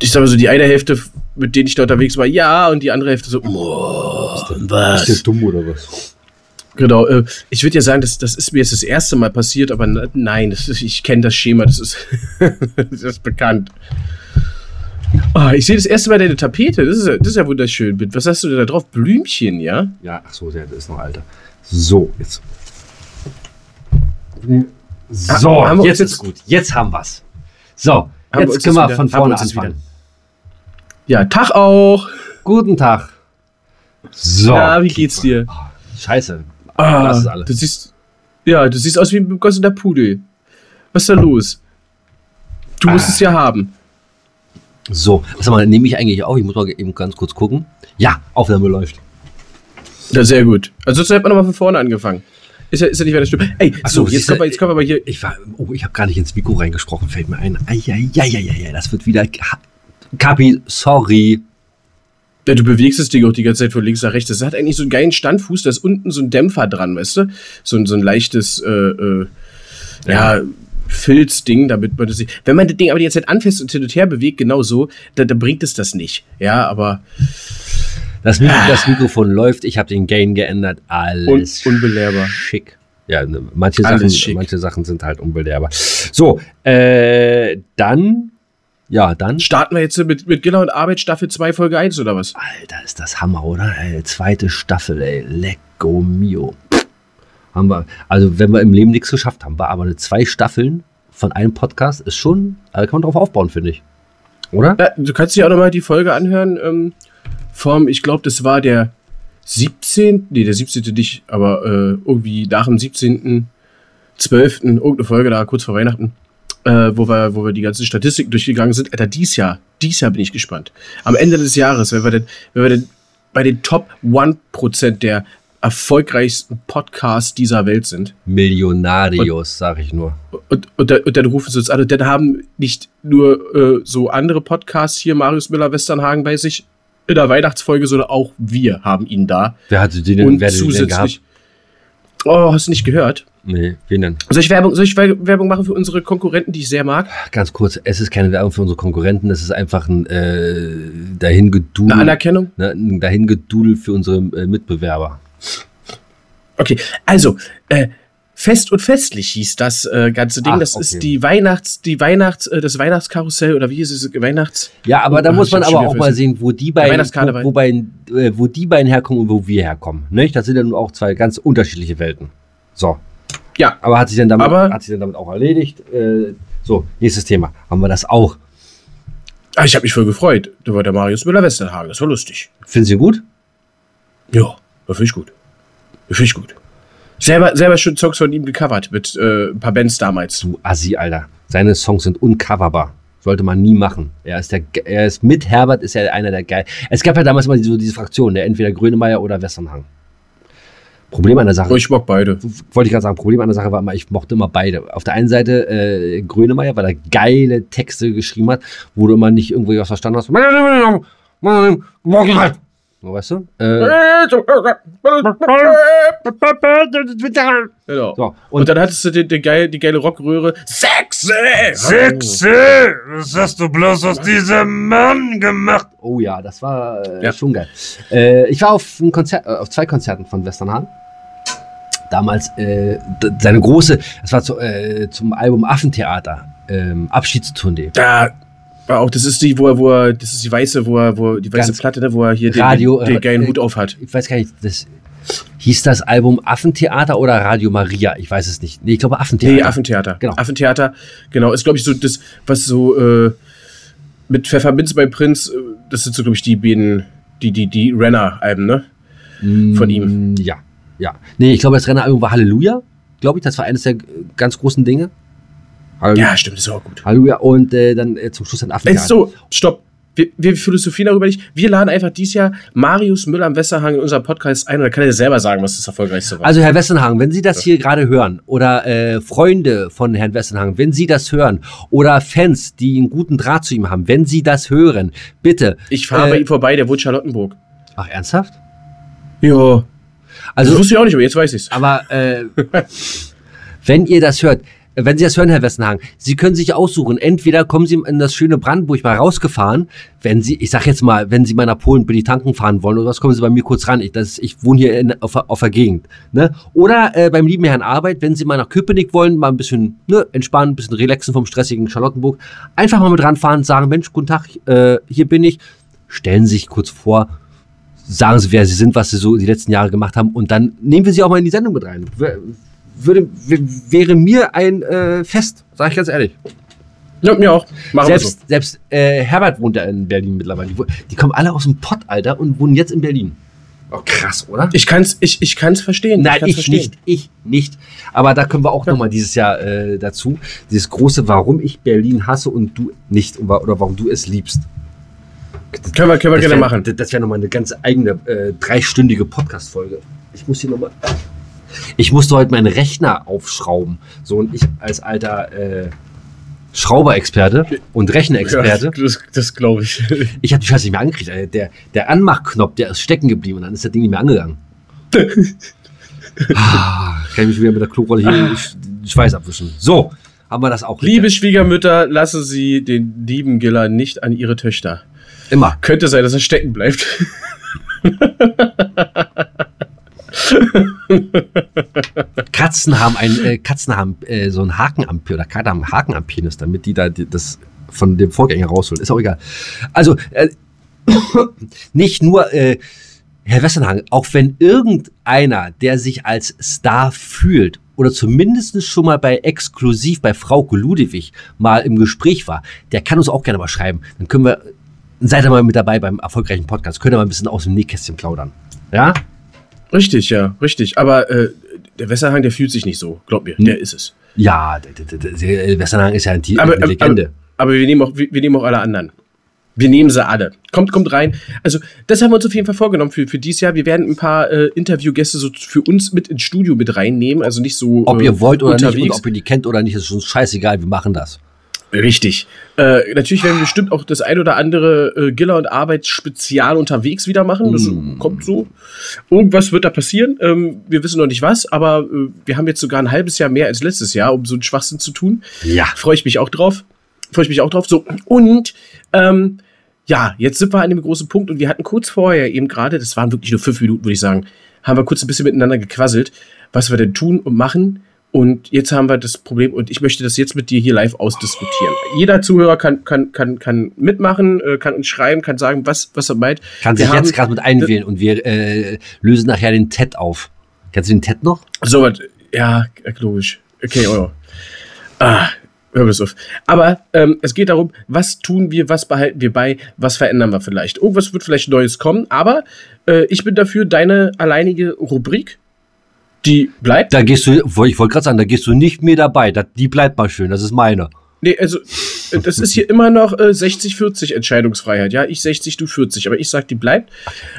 Speaker 2: ich sag mal so, die eine Hälfte, mit denen ich da unterwegs war, ja, und die andere Hälfte so, boah, was?
Speaker 1: dumm oder was?
Speaker 2: Genau, äh, ich würde ja sagen, das, das ist mir jetzt das erste Mal passiert, aber n- nein, ist, ich kenne das Schema, das ist, [LAUGHS] das ist bekannt. Ah, ich sehe das erste Mal deine Tapete, das ist, ja- das ist ja wunderschön. Was hast du denn da drauf? Blümchen, ja?
Speaker 1: Ja, ach so, der, ist noch alter. So, jetzt. So,
Speaker 2: haben wir
Speaker 1: jetzt ist gut. Jetzt haben wir's. So,
Speaker 2: Haben wir
Speaker 1: jetzt
Speaker 2: uns
Speaker 1: können wir
Speaker 2: wieder-
Speaker 1: von
Speaker 2: wir
Speaker 1: vorne
Speaker 2: jetzt
Speaker 1: anfangen.
Speaker 2: Ja, Tag auch.
Speaker 1: Guten Tag. So.
Speaker 2: Ja, wie geht's dir?
Speaker 1: Ah, Scheiße.
Speaker 2: Ah,
Speaker 1: das ist alles.
Speaker 2: Du siehst, ja, du siehst aus wie ein begossener Pudel. Was ist da los? Du musst
Speaker 1: Ah.
Speaker 2: es ja haben.
Speaker 1: So, sag mal, nehme ich eigentlich auf? Ich muss mal eben ganz kurz gucken. Ja, Aufnahme läuft.
Speaker 2: Ja, sehr gut. Also sonst hätten wir nochmal von vorne angefangen. Ist ja, ist ja nicht weiter schlimm. Ey, so,
Speaker 1: so,
Speaker 2: jetzt kommen wir, jetzt kommen wir aber hier.
Speaker 1: Ich war, oh, ich habe gar nicht ins Mikro reingesprochen, fällt mir ein. Eieieiei, das wird wieder. Kapi, sorry.
Speaker 2: Ja, du bewegst das Ding auch die ganze Zeit von links nach rechts. Das hat eigentlich so einen geilen Standfuß, da ist unten so ein Dämpfer dran, weißt du? So, ein- so ein leichtes, äh, äh, ja, Filzding, damit man das nicht. Wenn man das Ding aber die ganze Zeit anfasst und hin und her bewegt, genau so, dann, dann bringt es das nicht. Ja, aber
Speaker 1: Das, Mikro, das Mikrofon läuft, ich habe den Gain geändert, alles
Speaker 2: Un unbelehrbar.
Speaker 1: schick. Ja, ne, manche
Speaker 2: Alles
Speaker 1: Sachen,
Speaker 2: schick.
Speaker 1: manche Sachen sind halt unbelehrbar. So, äh, dann Ja, dann.
Speaker 2: Starten wir jetzt mit, mit Giller und Arbeit Staffel 2, Folge 1 oder was?
Speaker 1: Alter, ist das Hammer, oder? Ey, zweite Staffel, ey. Lecco mio. Haben wir, also wenn wir im Leben nichts geschafft haben, war aber eine zwei Staffeln von einem Podcast ist schon, da kann man drauf aufbauen, finde ich. Oder?
Speaker 2: Ja, du kannst dir auch nochmal die Folge anhören. Ähm, vom, ich glaube, das war der 17. Nee, der 17. nicht, aber äh, irgendwie nach dem 17. 12. irgendeine Folge da kurz vor Weihnachten, äh, wo, wir, wo wir die ganzen Statistiken durchgegangen sind. Alter, dies Jahr, dies Jahr bin ich gespannt. Am Ende des Jahres, wenn wir denn, wenn wir denn bei den Top 1% der erfolgreichsten Podcasts dieser Welt sind.
Speaker 1: Millionarios, sag ich nur.
Speaker 2: Und, und, dann, und dann rufen sie uns an. Und dann haben nicht nur äh, so andere Podcasts hier, Marius Müller-Westernhagen bei sich in der Weihnachtsfolge, sondern auch wir haben ihn da.
Speaker 1: Wer hatte den denn,
Speaker 2: Und
Speaker 1: wer hat den denn
Speaker 2: zusätzlich.
Speaker 1: gehabt?
Speaker 2: Oh, hast du nicht gehört?
Speaker 1: Nee, wen denn?
Speaker 2: Soll ich, Werbung, soll ich We- Werbung machen für unsere Konkurrenten, die ich sehr mag?
Speaker 1: Ganz kurz, es ist keine Werbung für unsere Konkurrenten, es ist einfach ein äh,
Speaker 2: Eine
Speaker 1: dahingedudel,
Speaker 2: Anerkennung?
Speaker 1: ne, ein dahingedudel für unsere äh, Mitbewerber.
Speaker 2: Okay, also, äh, Fest und festlich hieß das äh, ganze Ding.
Speaker 1: Ach,
Speaker 2: das
Speaker 1: okay.
Speaker 2: ist die Weihnachts, die Weihnachts, äh, das Weihnachtskarussell oder wie ist es? Weihnachts.
Speaker 1: Ja, aber da
Speaker 2: Oh,
Speaker 1: muss man aber auch mal sehen, wo die beiden, wo, wo, beiden, äh, wo die beiden herkommen und wo wir herkommen. Nicht? Das sind ja nun auch zwei ganz unterschiedliche Welten. So.
Speaker 2: Ja.
Speaker 1: Aber hat sich dann damit,
Speaker 2: Aber-
Speaker 1: hat sich dann damit auch erledigt. Äh, so, nächstes Thema. Haben wir das auch.
Speaker 2: Ah, ich habe mich voll gefreut. Da war der Marius Müller-Westernhagen. Das war lustig.
Speaker 1: Finden Sie ihn gut?
Speaker 2: Ja, das finde ich gut. Das finde ich gut. Selber, selber schon Songs von ihm gecovert mit äh, ein paar Bands damals.
Speaker 1: Du Assi, Alter. Seine Songs sind uncoverbar. Sollte man nie machen. Er ist, der, er ist mit Herbert ist er einer der geil. Es gab ja damals immer so diese Fraktion, der entweder Grönemeyer oder Westernhang. Problem an der Sache.
Speaker 2: Ich mag beide.
Speaker 1: wollte ich gerade sagen, Problem an der Sache war immer, ich mochte immer beide. Auf der einen Seite äh, Grönemeyer, weil er geile Texte geschrieben hat, wo du immer nicht irgendwie was verstanden hast. So, weißt du? Äh,
Speaker 2: Genau.
Speaker 1: so,
Speaker 2: Und,
Speaker 1: und
Speaker 2: dann hattest du die, die, geile, die geile Rockröhre. Sechse!
Speaker 3: Sechse! Was hast du bloß aus diesem Mann gemacht?
Speaker 1: oh ja, das war äh,
Speaker 2: Ja.
Speaker 1: schon geil. Äh, ich war auf, ein Konzert, äh, auf zwei Konzerten von Westernhahn. Damals äh, seine große, das war zu, äh, zum Album Affentheater, ähm, Abschiedstournee.
Speaker 2: Da war auch, das ist die, wo er, wo er, das ist die weiße, wo er, wo die weiße
Speaker 1: Ganz
Speaker 2: Platte, ne, wo er hier den-
Speaker 1: Radio,
Speaker 2: den, den, geilen
Speaker 1: äh,
Speaker 2: Hut auf hat.
Speaker 1: ich weiß gar nicht, das hieß das Album Affentheater oder Radio Maria? Ich weiß es nicht. Nee, ich glaube Affentheater.
Speaker 2: Nee, Affentheater.
Speaker 1: Genau.
Speaker 2: Affentheater, genau. Ist, glaube ich, so das, was so äh, mit Pfefferminz bei Prinz, äh, das sind so, glaube ich, die beiden, die, die, die Renner-Alben, ne? von ihm.
Speaker 1: Mm, Ja, ja. Nee, ich glaube, das Renneralbum war Halleluja. Glaube ich, das war eines der äh, ganz großen Dinge. Halleluja.
Speaker 2: Ja, stimmt, das ist auch gut.
Speaker 1: Halleluja. Und äh, dann äh, zum Schluss ein Affentheater.
Speaker 2: Jetzt so, stopp. Wir, wir philosophieren darüber nicht. Wir laden einfach dieses Jahr Marius Müller am Westerhang in unser Podcast ein und dann kann er selber sagen, was das erfolgreichste war.
Speaker 1: Also Herr Wessenhagen, wenn Sie das hier gerade hören oder äh, Freunde von Herrn Wessenhagen, wenn Sie das hören oder Fans, die einen guten Draht zu ihm haben, wenn Sie das hören, bitte.
Speaker 2: ich fahre bei
Speaker 1: äh,
Speaker 2: ihm vorbei, der wohnt Charlottenburg.
Speaker 1: Ach, ernsthaft?
Speaker 2: Ja. Das
Speaker 1: Also,
Speaker 2: wusste ich auch nicht, aber jetzt weiß ich's.
Speaker 1: aber äh, [LAUGHS] wenn ihr das hört, wenn Sie das hören, Herr Wessenhagen, Sie können sich aussuchen. Entweder kommen Sie in das schöne Brandenburg mal rausgefahren, wenn Sie, ich sag jetzt mal, wenn Sie mal nach Polen billig tanken fahren wollen oder was, kommen Sie bei mir kurz ran. Ich, das, ich wohne hier in, auf, der- auf der Gegend. Ne? Oder äh, beim lieben Herrn Arbeit, wenn Sie mal nach Köpenick wollen, mal ein bisschen ne, entspannen, ein bisschen relaxen vom stressigen Charlottenburg, einfach mal mit ranfahren, sagen, Mensch, guten Tag, äh, hier bin ich. Stellen Sie sich kurz vor, sagen Sie, wer Sie sind, was Sie so die letzten Jahre gemacht haben und dann nehmen wir Sie auch mal in die Sendung mit rein. Würde, wäre mir ein äh, Fest, sage ich ganz ehrlich.
Speaker 2: Ja, mir auch. Machen wir so.
Speaker 1: Selbst, selbst äh, Herbert wohnt ja in Berlin mittlerweile. Die, die kommen alle aus dem Pott, Alter, und wohnen jetzt in Berlin. Oh, krass, oder?
Speaker 2: Ich kann's, ich, ich kann's verstehen.
Speaker 1: Nein,
Speaker 2: kann's
Speaker 1: ich
Speaker 2: verstehen.
Speaker 1: nicht, ich nicht. Aber da kommen wir auch
Speaker 2: Ja.
Speaker 1: nochmal dieses Jahr äh, dazu. Dieses große, warum ich Berlin hasse und du nicht oder warum du es liebst.
Speaker 2: Können wir, können wir gerne machen.
Speaker 1: Das wäre nochmal eine ganz eigene äh, dreistündige Podcast-Folge. Ich muss hier nochmal. Ich musste heute meinen Rechner aufschrauben. So und ich als alter äh, Schrauberexperte und Rechenexperte.
Speaker 2: Ja, das das glaube ich. [LAUGHS]
Speaker 1: Ich habe die Scheiße nicht mehr angekriegt. Alter. Der, der Anmachknopf, der ist stecken geblieben und dann ist das Ding nicht mehr angegangen. [LAUGHS] ah, kann ich mich wieder mit der Klorolle hier den Schweiß abwischen. So, haben wir das auch.
Speaker 2: Liebe Schwiegermütter, lassen Sie den lieben Giller nicht an Ihre Töchter.
Speaker 1: Immer.
Speaker 2: Könnte sein, dass er stecken bleibt.
Speaker 1: Katzen haben ein, äh, Katzen haben äh, so einen Haken am oder Kater haben einen Haken am Penis, damit die da die, das von dem Vorgänger rausholen. Ist auch egal. Also, äh, [COUGHS] nicht nur, äh, Herr Westernhagen, auch wenn irgendeiner, der sich als Star fühlt oder zumindest schon mal bei exklusiv bei Frau Ludewig mal im Gespräch war, der kann uns auch gerne mal schreiben. Dann können wir, seid ihr mal mit dabei beim erfolgreichen Podcast, könnt ihr mal ein bisschen aus dem Nähkästchen plaudern. Ja?
Speaker 2: Richtig, ja, richtig. Aber äh, der Westernhagen, der fühlt sich nicht so, glaub mir,
Speaker 1: Hm.
Speaker 2: der ist es.
Speaker 1: Ja, der, der, der, Westernhagen ist ja ein, Ti-
Speaker 2: Aber,
Speaker 1: eine
Speaker 2: aber,
Speaker 1: Legende.
Speaker 2: aber wir, nehmen auch, wir, wir nehmen auch alle anderen. Wir nehmen sie alle. Kommt, kommt rein. Also, das haben wir uns auf jeden Fall vorgenommen für, für dieses Jahr. Wir werden ein paar äh, Interviewgäste so für uns mit ins Studio mit reinnehmen. Also nicht so.
Speaker 1: ob
Speaker 2: äh,
Speaker 1: ihr wollt oder nicht und
Speaker 2: unterwegs.
Speaker 1: ob ihr die kennt oder nicht, ist uns scheißegal, wir machen das.
Speaker 2: Richtig. Äh, natürlich werden wir bestimmt auch das ein oder andere äh, Giller und Arbeitsspezial unterwegs wieder machen. Das
Speaker 1: Mm.
Speaker 2: kommt so. Irgendwas wird da passieren. Ähm, wir wissen noch nicht was, aber äh, wir haben jetzt sogar ein halbes Jahr mehr als letztes Jahr, um so einen Schwachsinn zu tun.
Speaker 1: Ja.
Speaker 2: Freue ich mich auch drauf. Freue ich mich auch drauf. So, und ähm, ja, jetzt sind wir an dem großen Punkt und wir hatten kurz vorher eben gerade, das waren wirklich nur fünf Minuten, würde ich sagen, haben wir kurz ein bisschen miteinander gequasselt, was wir denn tun und machen. Und jetzt haben wir das Problem, und ich möchte das jetzt mit dir hier live ausdiskutieren. Jeder Zuhörer kann, kann, kann, kann mitmachen, äh, kann uns schreiben, kann sagen, was, was er meint.
Speaker 1: Kann
Speaker 2: Wir
Speaker 1: sich jetzt gerade mit einwählen und wir äh, lösen nachher den TED auf. Kennst du den TED noch?
Speaker 2: So was, ja, logisch. Okay, oh. Ah, hör bloß auf. Aber ähm, es geht darum, was tun wir, was behalten wir bei, was verändern wir vielleicht. Irgendwas wird vielleicht Neues kommen, aber äh, ich bin dafür, deine alleinige Rubrik, die bleibt.
Speaker 1: Da gehst du, ich wollte gerade sagen, da gehst du nicht mehr dabei. Da, die bleibt mal schön, das ist meine.
Speaker 2: Nee, also, äh, das ist hier immer noch äh, 60-40 Entscheidungsfreiheit. Ja, ich 60, du 40. Aber ich sag, die bleibt.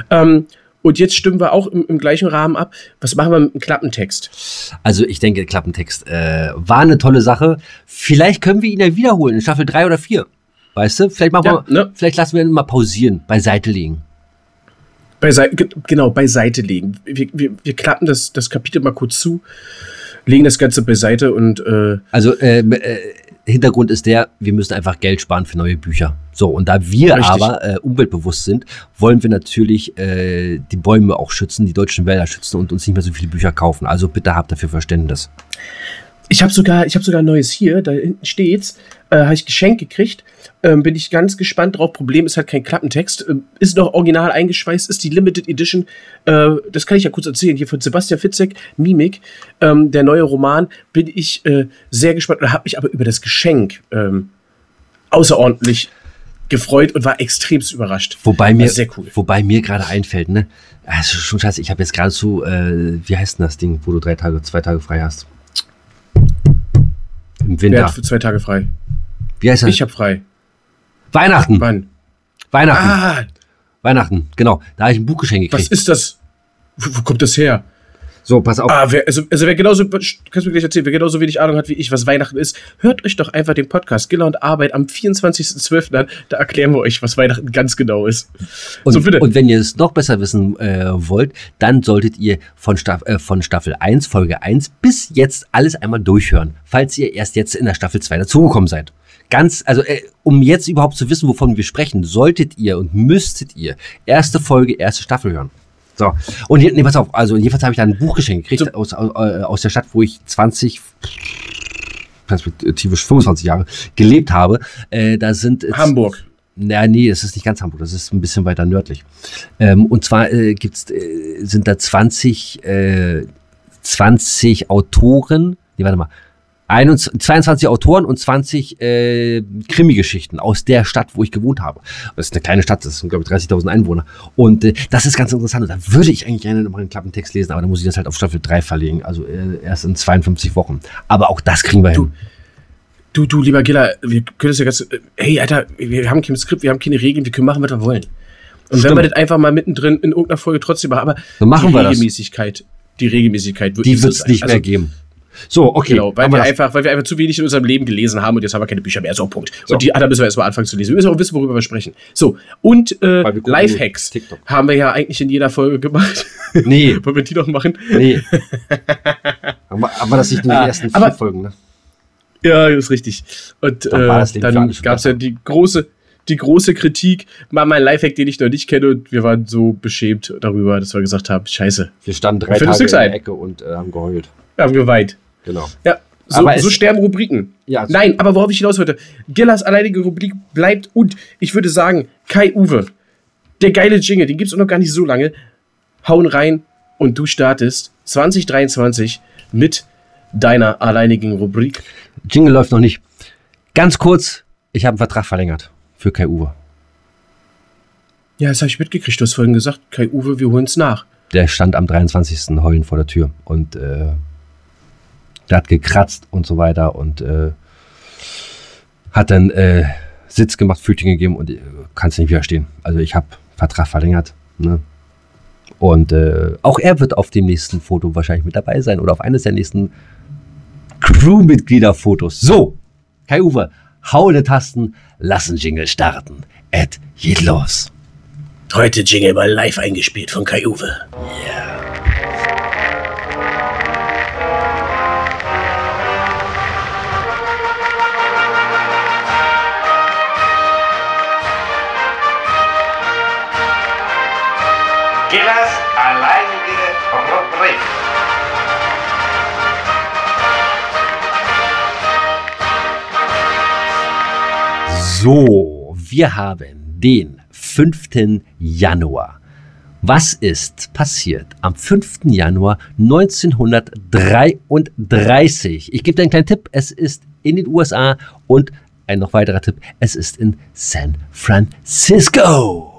Speaker 2: Ähm, und jetzt stimmen wir auch im, im gleichen Rahmen ab. Was machen wir mit dem Klappentext?
Speaker 1: Also ich denke, Klappentext äh, war eine tolle Sache. Vielleicht können wir ihn ja wiederholen in Staffel 3 oder 4. Weißt du? Vielleicht machen
Speaker 2: Ja,
Speaker 1: wir,
Speaker 2: ne?
Speaker 1: vielleicht lassen wir ihn mal pausieren, beiseite legen.
Speaker 2: Beiseite, ge- genau, beiseite legen. Wir, wir, wir klappen das, das Kapitel mal kurz zu, legen das Ganze beiseite und äh,
Speaker 1: Also ähm, äh, Hintergrund ist der, wir müssen einfach Geld sparen für neue Bücher. So, und da wir
Speaker 2: Richtig.
Speaker 1: aber äh, umweltbewusst sind, wollen wir natürlich äh, die Bäume auch schützen, die deutschen Wälder schützen und uns nicht mehr so viele Bücher kaufen. Also bitte habt dafür Verständnis.
Speaker 2: ich habe sogar, ich habe sogar ein neues hier, da hinten steht's, äh, habe ich geschenkt gekriegt. Ähm, bin ich ganz gespannt drauf. Problem ist halt kein Klappentext. Ähm, ist noch original eingeschweißt, ist die Limited Edition. Äh, das kann ich ja kurz erzählen. Hier von Sebastian Fitzek, Mimik, ähm, der neue Roman. Bin ich äh, sehr gespannt und habe mich aber über das Geschenk ähm, außerordentlich gefreut und war extremst überrascht.
Speaker 1: Wobei mir,
Speaker 2: cool.
Speaker 1: wobei mir gerade einfällt, ne? Also schon scheiße, ich habe jetzt gerade so, äh, wie heißt denn das Ding, wo du drei Tage, zwei Tage frei hast? Im
Speaker 2: Wer
Speaker 1: Winter.
Speaker 2: hat für zwei Tage frei?
Speaker 1: Wie heißt das?
Speaker 2: Ich habe frei.
Speaker 1: Weihnachten.
Speaker 2: Wann?
Speaker 1: Weihnachten.
Speaker 2: Ah,
Speaker 1: Weihnachten, genau. Da habe ich ein Buchgeschenk
Speaker 2: was
Speaker 1: gekriegt.
Speaker 2: ist das? Wo, wo kommt das her?
Speaker 1: So, pass auf.
Speaker 2: Ah, wer, also, also wer genauso, kannst du mir gleich erzählen, wer genauso wenig Ahnung hat wie ich, was Weihnachten ist, hört euch doch einfach den Podcast Giller und Arbeit am 24.12. an. Da erklären wir euch, was Weihnachten ganz genau ist.
Speaker 1: Und,
Speaker 2: so, bitte.
Speaker 1: und wenn ihr es noch besser wissen äh, wollt, dann solltet ihr von, Staff, äh, von Staffel 1, Folge 1 bis jetzt alles einmal durchhören, falls ihr erst jetzt in der Staffel 2 dazugekommen seid. Ganz, also äh, um jetzt überhaupt zu wissen, wovon wir sprechen, solltet ihr und müsstet ihr erste Folge, erste Staffel hören. So, und hier, nee, pass auf, also jedenfalls habe ich da ein Buchgeschenk gekriegt
Speaker 2: So.
Speaker 1: aus, aus, äh, aus der Stadt, wo ich 20, perspektivisch 25 Jahre gelebt habe. Äh, da sind
Speaker 2: Hamburg.
Speaker 1: na, nee, das ist nicht ganz Hamburg, das ist ein bisschen weiter nördlich. Ähm, und zwar äh, gibt's, äh, sind da 20, äh, 20 Autoren, nee, warte mal, 21, 22 Autoren und 20 äh, Krimi-Geschichten aus der Stadt, wo ich gewohnt habe. Das ist eine kleine Stadt, das sind, glaube ich, 30.000 Einwohner. Und äh, das ist ganz interessant. Und da würde ich eigentlich gerne nochmal einen Klappentext lesen, aber da muss ich das halt auf Staffel 3 verlegen, also äh, erst in 52 Wochen. Aber auch das kriegen wir hin.
Speaker 2: Du, du, lieber Giller, wir können das ja ganz, äh, hey, Alter, wir haben kein Skript, wir haben keine Regeln, wir können machen, was wir wollen. Und wenn
Speaker 1: Stimmt.
Speaker 2: wir das einfach mal mittendrin in irgendeiner Folge trotzdem machen, aber
Speaker 1: So machen
Speaker 2: die
Speaker 1: wir das.
Speaker 2: Regelmäßigkeit, die Regelmäßigkeit wird
Speaker 1: Die
Speaker 2: so
Speaker 1: wird es nicht mehr
Speaker 2: Also,
Speaker 1: geben. So, okay.
Speaker 2: Genau, weil wir, einfach, weil wir einfach zu wenig in unserem Leben gelesen haben und jetzt haben wir keine Bücher mehr. So, Punkt.
Speaker 1: So.
Speaker 2: Und die anderen müssen wir erstmal anfangen zu lesen. Wir müssen auch wissen, worüber wir sprechen. So, und äh, Lifehacks
Speaker 1: TikTok.
Speaker 2: haben wir ja eigentlich in jeder Folge gemacht. [LAUGHS]
Speaker 1: Nee, [LAUGHS]
Speaker 2: Wollen wir die noch machen?
Speaker 1: Nee. [LAUGHS] aber, aber das nicht nur die
Speaker 2: Ah,
Speaker 1: ersten vier
Speaker 2: aber-
Speaker 1: Folgen, ne?
Speaker 2: Ja, das ist richtig. Und
Speaker 1: das
Speaker 2: äh, dann gab es ja die große, die große Kritik, mal mein Lifehack, den ich noch nicht kenne, und wir waren so beschämt darüber, dass wir gesagt haben, scheiße,
Speaker 1: Wir standen drei Tage in der. Ecke und äh, haben geheult.
Speaker 2: wir haben geweint.
Speaker 1: Genau.
Speaker 2: Ja, So,
Speaker 1: Aber es-
Speaker 2: so sterben Rubriken.
Speaker 1: Ja,
Speaker 2: Nein, aber worauf ich hinaus wollte, Gillas alleinige Rubrik bleibt und ich würde sagen, Kai Uwe, der geile Jingle, den gibt's auch noch gar nicht so lange. Hauen rein und du startest 2023 mit deiner alleinigen Rubrik.
Speaker 1: Jingle läuft noch nicht. Ganz kurz, ich habe einen Vertrag verlängert für Kai Uwe.
Speaker 2: Ja, das habe ich mitgekriegt. Du hast vorhin gesagt, Kai Uwe, wir holen's nach.
Speaker 1: Der stand am 23. heulen vor der Tür und äh, der hat gekratzt und so weiter und äh, hat dann äh, Sitz gemacht, Pfötchen gegeben und äh, kann es nicht widerstehen. Also ich habe Vertrag verlängert. Ne? Und äh, auch er wird auf dem nächsten Foto wahrscheinlich mit dabei sein oder auf eines der nächsten Crewmitgliederfotos. So, Kai Uwe, hau die Tasten, lass den Jingle starten. Ed, geht los.
Speaker 2: Heute Jingle mal live eingespielt von Kai Uwe.
Speaker 3: Gillas alleinige Rubrik.
Speaker 1: So, wir haben den 5. Januar. Was ist passiert am 5. Januar 1933? Ich gebe dir einen kleinen Tipp. Es ist in den USA und ein noch weiterer Tipp. Es ist in San Francisco.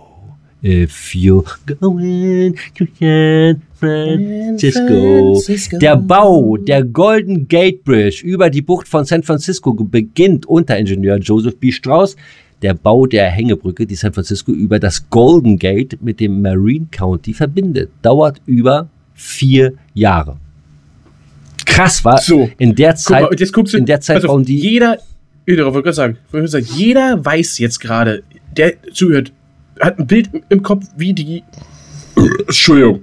Speaker 1: If you're going to San Francisco. Der Bau der Golden Gate Bridge über die Bucht von San Francisco beginnt unter Ingenieur Joseph B. Strauss. Der Bau der Hängebrücke, die San Francisco über das Golden Gate mit dem Marine County verbindet, dauert über vier Jahre. Krass, war
Speaker 2: So,
Speaker 1: in der Zeit,
Speaker 2: mal, jetzt guckst du,
Speaker 1: in der Zeit
Speaker 2: auf,
Speaker 1: bauen die
Speaker 2: jeder, ich wollte gerade sagen, jeder weiß jetzt gerade, der zuhört, hat ein Bild im- Kopf, wie die, [COUGHS] Entschuldigung,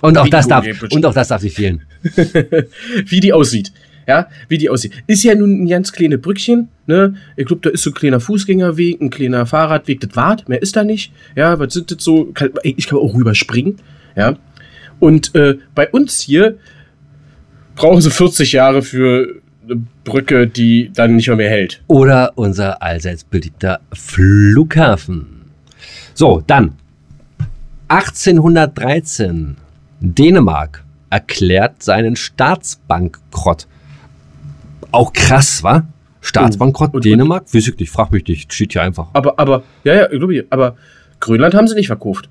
Speaker 1: und auch das darf und auch das darf nicht fehlen. [LAUGHS]
Speaker 2: wie die aussieht. Ja, wie die aussieht. Ist ja nun ein ganz kleines Brückchen, ne? Ich glaube, da ist so ein kleiner Fußgängerweg, ein kleiner Fahrradweg, das wart, mehr ist da nicht. Ja, was sind das so? Kann, ich kann auch rüberspringen, ja. Und äh, bei uns hier brauchen sie 40 Jahre für eine Brücke, die dann nicht mehr, mehr hält.
Speaker 1: Oder unser allseits beliebter Flughafen. So, dann 1813. Dänemark erklärt seinen Staatsbankrott. Auch krass, wa? Staatsbankrott
Speaker 2: Und- und-
Speaker 1: Dänemark? Weiß ich nicht, frag mich nicht. Steht hier einfach.
Speaker 2: Aber, aber, ja, ja, ich glaube, aber Grönland haben sie nicht verkauft.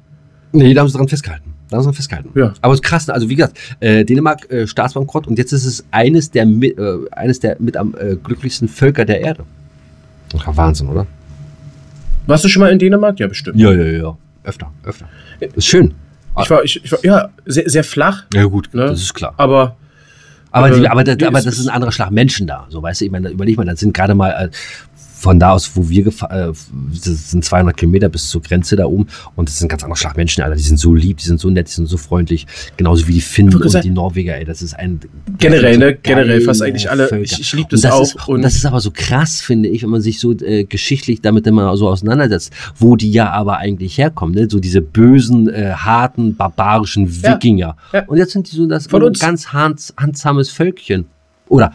Speaker 1: Nee, da haben sie dran festgehalten. Da haben sie dran festgehalten.
Speaker 2: Ja.
Speaker 1: Aber es ist krass, also wie gesagt, äh, Dänemark äh, Staatsbankrott und jetzt ist es eines der, äh, eines der mit am äh, glücklichsten Völker der Erde. Ach, Wahnsinn, oder?
Speaker 2: Warst du schon mal in Dänemark? Ja, bestimmt.
Speaker 1: Ja, ja, ja. Öfter, öfter. Ist schön.
Speaker 2: Ich war, ich, ich war, ja, sehr, sehr flach,
Speaker 1: Ja, gut,
Speaker 2: Ne?
Speaker 1: das ist klar.
Speaker 2: aber
Speaker 1: Aber, die, aber, das, aber das
Speaker 2: ist-
Speaker 1: ist ein anderer Schlag Menschen da. So, weißt du, ich meine, überleg mal, das sind gerade mal äh, von da aus, wo wir gefahren, äh, sind 200 Kilometer bis zur Grenze da oben und das sind ganz andere Schlag Menschen, Alter. Die sind so lieb, die sind so nett, die sind so freundlich. Genauso wie die Finnen und die Norweger, ey. Das ist ein.
Speaker 2: Generell,
Speaker 1: sind
Speaker 2: ne? Generell fast eigentlich alle.
Speaker 1: Völker.
Speaker 2: Ich- ich lieb
Speaker 1: Und
Speaker 2: das
Speaker 1: das
Speaker 2: auch
Speaker 1: Ist, und, das ist aber so krass, finde ich, wenn man sich so äh, geschichtlich damit immer so auseinandersetzt, wo die ja aber eigentlich herkommen, ne? So diese bösen, äh, harten, barbarischen
Speaker 2: Ja.
Speaker 1: Wikinger.
Speaker 2: Ja.
Speaker 1: Und jetzt sind die so das ganz hands, handsames Völkchen. Oder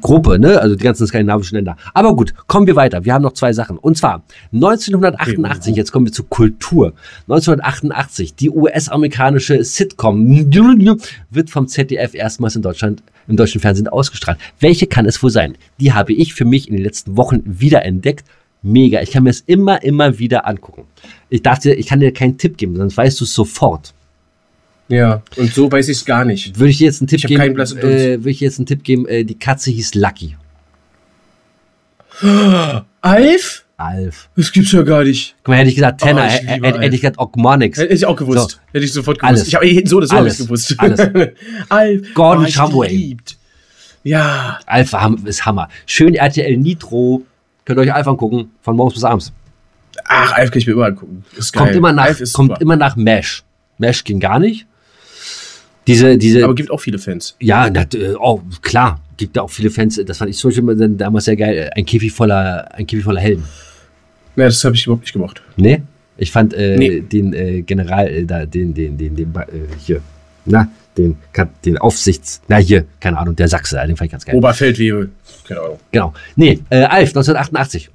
Speaker 1: Gruppe, ne? Also die ganzen skandinavischen Länder. Aber gut, kommen wir weiter. Wir haben noch zwei Sachen. Und zwar 1988, jetzt kommen wir zur Kultur. 1988, die US-amerikanische Sitcom wird vom ZDF erstmals in Deutschland, im deutschen Fernsehen ausgestrahlt. Welche kann es wohl sein? Die habe ich für mich in den letzten Wochen wieder entdeckt. Mega. Ich kann mir es immer, immer wieder angucken. Ich dachte, ich kann dir keinen Tipp geben, sonst weißt du es sofort.
Speaker 2: Ja, und so weiß ich es gar nicht.
Speaker 1: Würde ich dir jetzt einen Tipp
Speaker 2: Ich hab
Speaker 1: geben?
Speaker 2: keinen blassen Dunst.
Speaker 1: äh, würde ich dir jetzt einen Tipp geben? Äh, die Katze hieß Lucky. [GASPS]
Speaker 2: Alf?
Speaker 1: Alf.
Speaker 2: Das gibt's ja gar nicht.
Speaker 1: Guck mal, hätte ich gesagt Tenor,
Speaker 2: Oh, ich
Speaker 1: hätte
Speaker 2: liebe
Speaker 1: hätte
Speaker 2: Alf.
Speaker 1: ich gesagt Ogmonix.
Speaker 2: Hätte ich auch gewusst.
Speaker 1: So.
Speaker 2: Hätte ich sofort gewusst.
Speaker 1: Alles.
Speaker 2: Ich habe so oder so
Speaker 1: Alles.
Speaker 2: alles gewusst.
Speaker 1: Alles. [LAUGHS]
Speaker 2: Alf.
Speaker 1: Gordon
Speaker 2: oh, ich
Speaker 1: Shumway.
Speaker 2: geliebt. Ja.
Speaker 1: Alf war ham- ist Hammer. Schön RTL Nitro. Könnt ihr euch Alf angucken. Von morgens bis abends.
Speaker 2: Ach, Alf kann ich mir immer angucken. Ist geil.
Speaker 1: Kommt immer nach,
Speaker 2: Alf ist
Speaker 1: kommt
Speaker 2: super.
Speaker 1: immer nach Mesh. Mesh ging gar nicht. Diese, diese,
Speaker 2: Aber gibt auch viele Fans.
Speaker 1: ja, das, äh, oh, klar. Gibt da auch viele Fans. Das fand ich zum Beispiel damals sehr geil. Ein Käfig voller, ein Käfig voller Helden.
Speaker 2: Ne, das habe ich überhaupt nicht gemacht.
Speaker 1: Nee? Ich fand äh,
Speaker 2: Nee.
Speaker 1: den äh, General, äh, da, den, den, den, den, äh, hier, na, den, den Aufsichts, na hier, keine Ahnung, der Sachse, den fand ich ganz geil.
Speaker 2: Oberfeldwebel. Keine Ahnung.
Speaker 1: Genau. Nee, äh, Alf, 1988.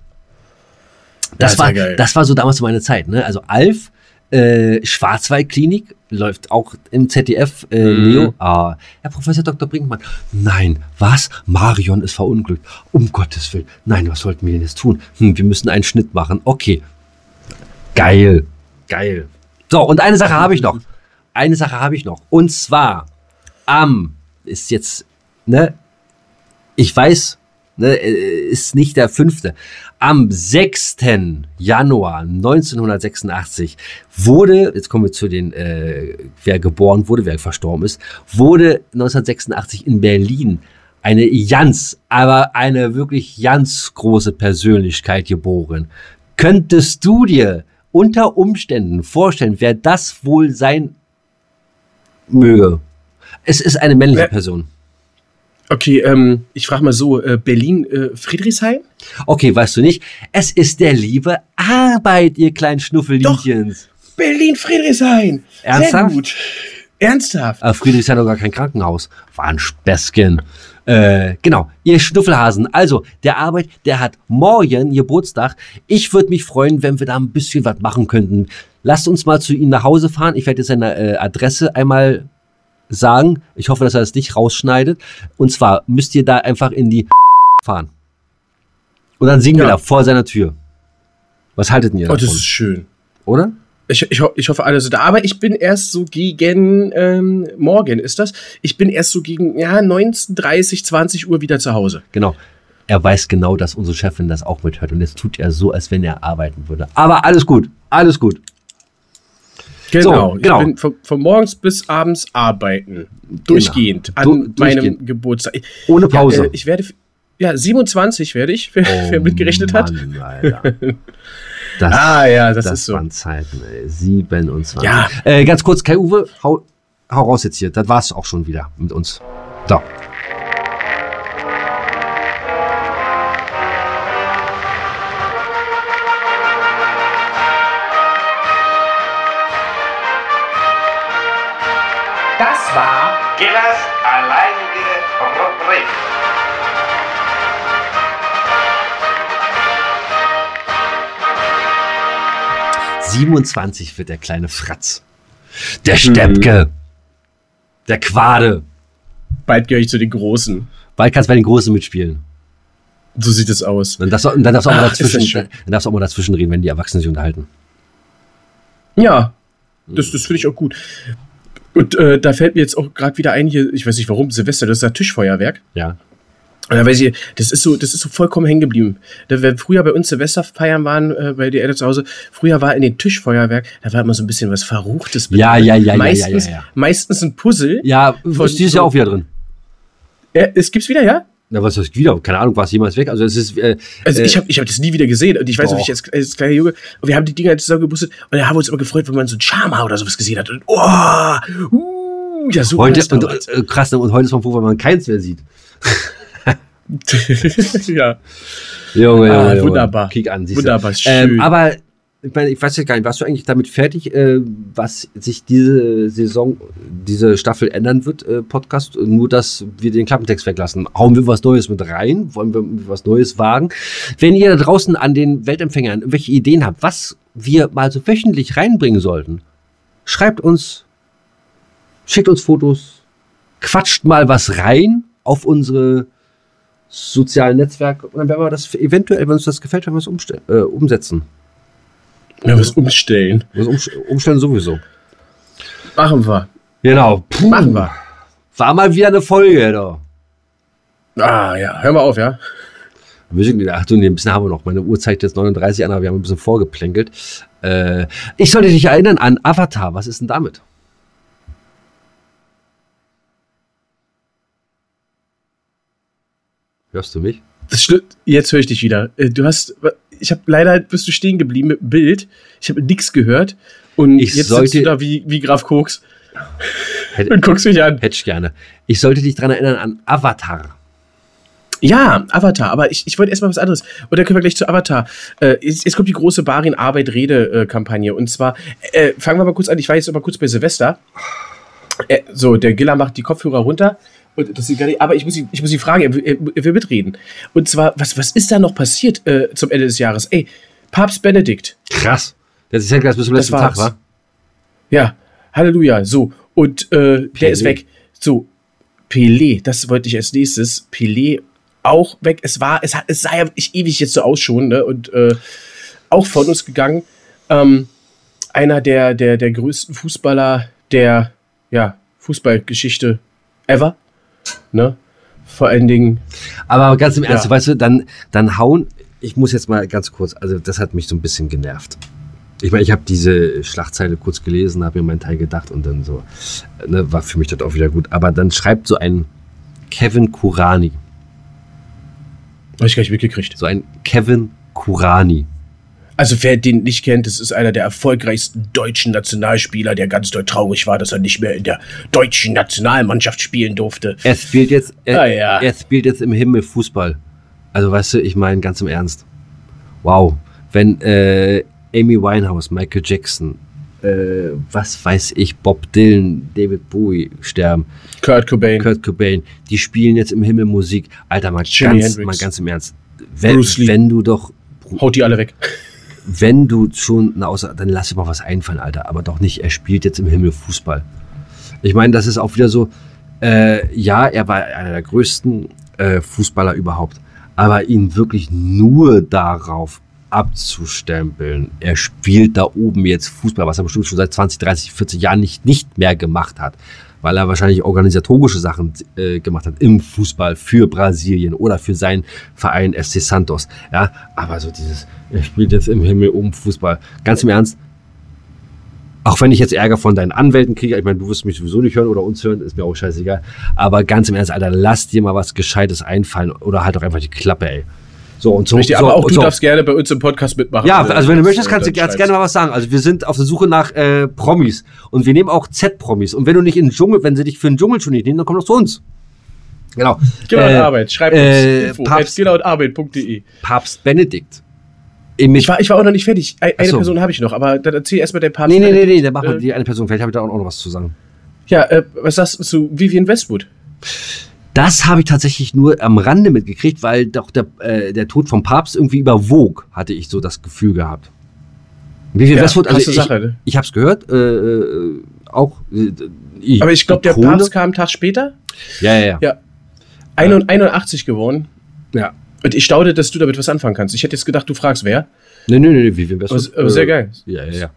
Speaker 1: Das,
Speaker 2: ist
Speaker 1: war, das war so damals so meine Zeit. Ne? Also Alf, äh, Schwarzwaldklinik, läuft auch im ZDF, äh,
Speaker 2: Mhm.
Speaker 1: Neo. Ah, Herr Professor Dr. Brinkmann. Nein, was? Marion ist verunglückt. Um Gottes Willen. Nein, was sollten wir denn jetzt tun? Hm, wir müssen einen Schnitt machen. Okay. Geil. Geil. So, und eine Sache habe ich noch. Eine Sache habe ich noch. Und zwar am, ist jetzt, ne, ich weiß, ne, äh, ist nicht der fünfte. Am 6. Januar 1986 wurde, jetzt kommen wir zu den, äh, wer geboren wurde, wer verstorben ist, wurde 1986 in Berlin eine ganz, aber eine wirklich ganz große Persönlichkeit geboren. Könntest du dir unter Umständen vorstellen, wer das wohl sein möge? Es ist eine männliche Person.
Speaker 2: Okay, ähm, ich frage mal so, äh, Berlin, äh, Friedrichshain?
Speaker 1: Okay, weißt du nicht? Es ist der liebe Arbeit, ihr kleinen Schnuffelliedchens.
Speaker 2: Berlin, Friedrichshain.
Speaker 1: Ernsthaft?
Speaker 2: Sehr gut. Ernsthaft.
Speaker 1: Aber Friedrich hat doch gar kein Krankenhaus. War ein Späßchen. Äh, genau, ihr Schnuffelhasen. Also, der Arbeit, der hat morgen Geburtstag. Ich würde mich freuen, wenn wir da ein bisschen was machen könnten. Lasst uns mal zu ihm nach Hause fahren. Ich werde jetzt seine äh, Adresse einmal sagen. Ich hoffe, dass er das nicht rausschneidet. Und zwar müsst ihr da einfach in die [LAUGHS] fahren. Und dann singen wir
Speaker 2: Ja.
Speaker 1: da vor seiner Tür. Was haltet ihr
Speaker 2: Oh, das
Speaker 1: davon?
Speaker 2: ist schön.
Speaker 1: Oder?
Speaker 2: Ich, ich, ich hoffe, alle sind da. Aber ich bin erst so gegen, ähm, morgen ist das. Ich bin erst so gegen, ja, 19, 30, 20 Uhr wieder zu Hause.
Speaker 1: Genau. Er weiß genau, dass unsere Chefin das auch mithört. Und jetzt tut er so, als wenn er arbeiten würde. Aber alles gut. Alles gut.
Speaker 2: Genau.
Speaker 1: So, genau.
Speaker 2: Ich bin von, von morgens bis abends arbeiten. Durchgehend. An
Speaker 1: Du-
Speaker 2: meinem
Speaker 1: durchgehend.
Speaker 2: Geburtstag.
Speaker 1: Ohne Pause.
Speaker 2: Ja, äh, ich werde, ja, 27 werde ich, [LAUGHS] wer, wer mitgerechnet hat.
Speaker 1: Oh Mann, Alter. Das, [LAUGHS]
Speaker 2: Ah, ja, das,
Speaker 1: das
Speaker 2: ist so.
Speaker 1: waren Zeiten, ey. 27.
Speaker 2: Ja.
Speaker 1: Äh, ganz kurz, Kai Uwe, hau, hau raus jetzt hier. Das war's auch schon wieder mit uns. So.
Speaker 4: War Gillers alleinige Rubrik.
Speaker 1: Ja. 27 wird der kleine Fratz. Der Steppke. Der Quade.
Speaker 2: Bald gehöre ich zu den Großen.
Speaker 1: Bald kannst du bei den Großen mitspielen.
Speaker 2: So sieht es aus.
Speaker 1: Dann darfst du, dann darfst du auch mal
Speaker 2: das
Speaker 1: dazwischen, dann darfst du auch mal dazwischen reden, wenn die Erwachsenen sich unterhalten.
Speaker 2: Ja, das, das finde ich auch gut. Und äh, da fällt mir jetzt auch gerade wieder ein, hier, ich weiß nicht warum, Silvester, das ist ja Tischfeuerwerk.
Speaker 1: Ja.
Speaker 2: Und da weiß ich, das ist so, das ist so vollkommen hängen geblieben. Da, wenn früher bei uns Silvesterfeiern waren, äh, bei den Eltern zu Hause, früher war in den Tischfeuerwerk, da war immer so ein bisschen was Verruchtes
Speaker 1: Ja, ja, ja, ja,
Speaker 2: meistens,
Speaker 1: ja, ja, ja.
Speaker 2: Meistens ein Puzzle.
Speaker 1: Ja, ist dieses
Speaker 2: so-
Speaker 1: Jahr auch wieder drin.
Speaker 2: Äh, es gibt's wieder, ja?
Speaker 1: Na, was ist wieder? Keine Ahnung, war es jemals weg? Also es ist, äh,
Speaker 2: Also
Speaker 1: äh,
Speaker 2: ich habe ich hab das nie wieder gesehen. Und ich weiß noch, wie ich als, als kleiner Junge, und wir haben die Dinger zusammengebustet und da haben wir uns immer gefreut, wenn man so ein Charma oder sowas gesehen hat. Und oh, uh, ja, so
Speaker 1: heute, und,
Speaker 2: damals.
Speaker 1: äh, krass, und heute ist man froh, wenn man keins mehr sieht. [LAUGHS]
Speaker 2: ja.
Speaker 1: Junge,
Speaker 2: Ah,
Speaker 1: Junge, Junge.
Speaker 2: wunderbar.
Speaker 1: Kick an, siehst.
Speaker 2: Wunderbar,
Speaker 1: Ähm,
Speaker 2: schön.
Speaker 1: aber ich, meine, ich weiß ja gar nicht, warst du eigentlich damit fertig, äh, was sich diese Saison, diese Staffel ändern wird, äh, Podcast? Nur, dass wir den Klappentext weglassen. Hauen wir was Neues mit rein? Wollen wir was Neues wagen? Wenn ihr da draußen an den Weltempfängern irgendwelche Ideen habt, was wir mal so wöchentlich reinbringen sollten, schreibt uns, schickt uns Fotos, quatscht mal was rein auf unsere sozialen Netzwerke und dann werden wir das eventuell, wenn uns das gefällt, werden wir es äh, umsetzen.
Speaker 2: Ja, was umstellen.
Speaker 1: Was umst- umstellen sowieso.
Speaker 2: Machen wir.
Speaker 1: Genau. Puh,
Speaker 2: Machen wir.
Speaker 1: War mal wieder eine Folge, da.
Speaker 2: Ah, ja. Hör mal auf, ja.
Speaker 1: Wir sind, ach du, nee, ein bisschen haben wir noch. Meine Uhr zeigt jetzt 39 an, aber wir haben ein bisschen vorgeplänkelt. Äh, ich sollte dich erinnern an Avatar. Was ist denn damit? Hörst du mich?
Speaker 2: Das stimmt. Jetzt höre ich dich wieder. Äh, Du hast, ich habe leider bist du stehen geblieben mit dem Bild. Ich habe nichts gehört. Und
Speaker 1: Ich
Speaker 2: jetzt
Speaker 1: sollte-
Speaker 2: sitzt du da wie, wie Graf Koks
Speaker 1: Hätte, [LAUGHS]
Speaker 2: und guckst mich an.
Speaker 1: hätte ich gerne. Ich sollte dich daran erinnern an Avatar.
Speaker 2: Ja, Avatar, aber ich, ich wollte erstmal was anderes. Und dann können wir gleich zu Avatar. Äh, jetzt, jetzt kommt die große Barin Arbeit Rede Kampagne. Und zwar, äh, fangen wir mal kurz an, ich war jetzt aber kurz bei Silvester. Äh, so, der Giller macht die Kopfhörer runter. Und das gar nicht, aber ich muss ihn, ich muss ihn fragen, er, will- mitreden. Und zwar, was, was ist da noch passiert äh, zum Ende des Jahres? Ey, Papst Benedikt.
Speaker 1: Krass. Das ist ja gleich bis zum letzten Tag, wa?
Speaker 2: Ja, Halleluja. So, und äh, der ist weg. So, Pelé, das wollte ich als nächstes. Pelé auch weg. Es war, es, hat, es sah ja wirklich ewig jetzt so aus schon, ne? Und äh, auch von uns gegangen. Ähm, einer der, der, der größten Fußballer der ja, Fußballgeschichte ever. Ne? Vor allen Dingen,
Speaker 1: Aber ganz im Ernst,
Speaker 2: Ja.
Speaker 1: weißt du, dann, dann hauen, ich muss jetzt mal ganz kurz, also das hat mich so ein bisschen genervt. Ich meine, ich habe diese Schlagzeile kurz gelesen, habe mir meinen Teil gedacht und dann so, ne, war für mich das auch wieder gut. Aber dann schreibt so ein Kevin Kurani,
Speaker 2: hab ich gar nicht mitgekriegt.
Speaker 1: so ein Kevin Kurani.
Speaker 2: Also wer den nicht kennt, das ist einer der erfolgreichsten deutschen Nationalspieler, der ganz doll traurig war, dass er nicht mehr in der deutschen Nationalmannschaft spielen durfte.
Speaker 1: Er spielt jetzt, er,
Speaker 2: Ah, ja.
Speaker 1: er spielt jetzt im Himmel Fußball. Also weißt du, ich meine ganz im Ernst. Wow, wenn äh, Amy Winehouse, Michael Jackson, äh, was weiß ich, Bob Dylan, David Bowie sterben,
Speaker 2: Kurt Cobain.
Speaker 1: Kurt Cobain, die spielen jetzt im Himmel Musik. Alter, mal, ganz,
Speaker 2: Hendrix.
Speaker 1: mal ganz im Ernst. Wenn,
Speaker 2: Bruce Lee.
Speaker 1: wenn du doch,
Speaker 2: Haut die alle weg.
Speaker 1: Wenn du schon eine Aussage, dann lass dir mal was einfallen, Alter. Aber doch nicht, er spielt jetzt im Himmel Fußball. Ich meine, das ist auch wieder so, äh, ja, er war einer der größten äh, Fußballer überhaupt. Aber ihn wirklich nur darauf abzustempeln, er spielt da oben jetzt Fußball, was er bestimmt schon seit 20, 30, 40 Jahren nicht, nicht mehr gemacht hat, weil er wahrscheinlich organisatorische Sachen äh, gemacht hat im Fußball für Brasilien oder für seinen Verein SC Santos. Ja, aber so dieses, er spielt jetzt im Himmel oben Fußball. Ganz im Ernst, auch wenn ich jetzt Ärger von deinen Anwälten kriege, ich meine, du wirst mich sowieso nicht hören oder uns hören, ist mir auch scheißegal. Aber ganz im Ernst, Alter, lass dir mal was Gescheites einfallen oder halt doch einfach die Klappe, ey. So und so.
Speaker 2: Richtig,
Speaker 1: so,
Speaker 2: aber auch du
Speaker 1: so.
Speaker 2: darfst gerne bei uns im Podcast mitmachen.
Speaker 1: Ja, also wenn du möchtest, kannst du ganz gerne mal was sagen. Also wir sind auf der Suche nach äh, Promis und wir nehmen auch Z-Promis. Und wenn du nicht in den Dschungel, wenn sie dich für den Dschungel schon nicht nehmen, dann komm doch zu uns. Genau.
Speaker 2: Genau,
Speaker 1: Äh,
Speaker 2: Arbeit. Schreib
Speaker 1: äh,
Speaker 2: uns. Info.
Speaker 1: Papst-
Speaker 2: at genauarbeit.de.
Speaker 1: Papst Benedikt.
Speaker 2: Ich war, ich war auch noch nicht fertig. Ein- Eine
Speaker 1: so.
Speaker 2: Person habe ich noch, aber dann erzähl erstmal den Papst.
Speaker 1: nee, nee, nee, nee, der macht
Speaker 2: Äh,
Speaker 1: die eine Person. Vielleicht habe ich da auch noch was zu sagen.
Speaker 2: Ja, äh, was sagst du zu Vivian Westwood?
Speaker 1: Das habe ich tatsächlich nur am Rande mitgekriegt, weil doch der, äh, der Tod vom Papst irgendwie überwog, hatte ich so das Gefühl gehabt. Viel
Speaker 2: Ja,
Speaker 1: Westwood, also ich,
Speaker 2: Sache, ne?
Speaker 1: ich habe es gehört, äh, äh, auch. Äh, ich-
Speaker 2: Aber ich glaube, der Papst kam einen Tag später.
Speaker 1: Ja, ja, ja.
Speaker 2: Ja. 81 81 geworden.
Speaker 1: ja.
Speaker 2: Und ich staune, dass du damit was anfangen kannst. Ich hätte jetzt gedacht, du fragst wer.
Speaker 1: Nee, nee, nee, wie viel Westwood.
Speaker 2: Aber, aber sehr geil.
Speaker 1: Ja, ja,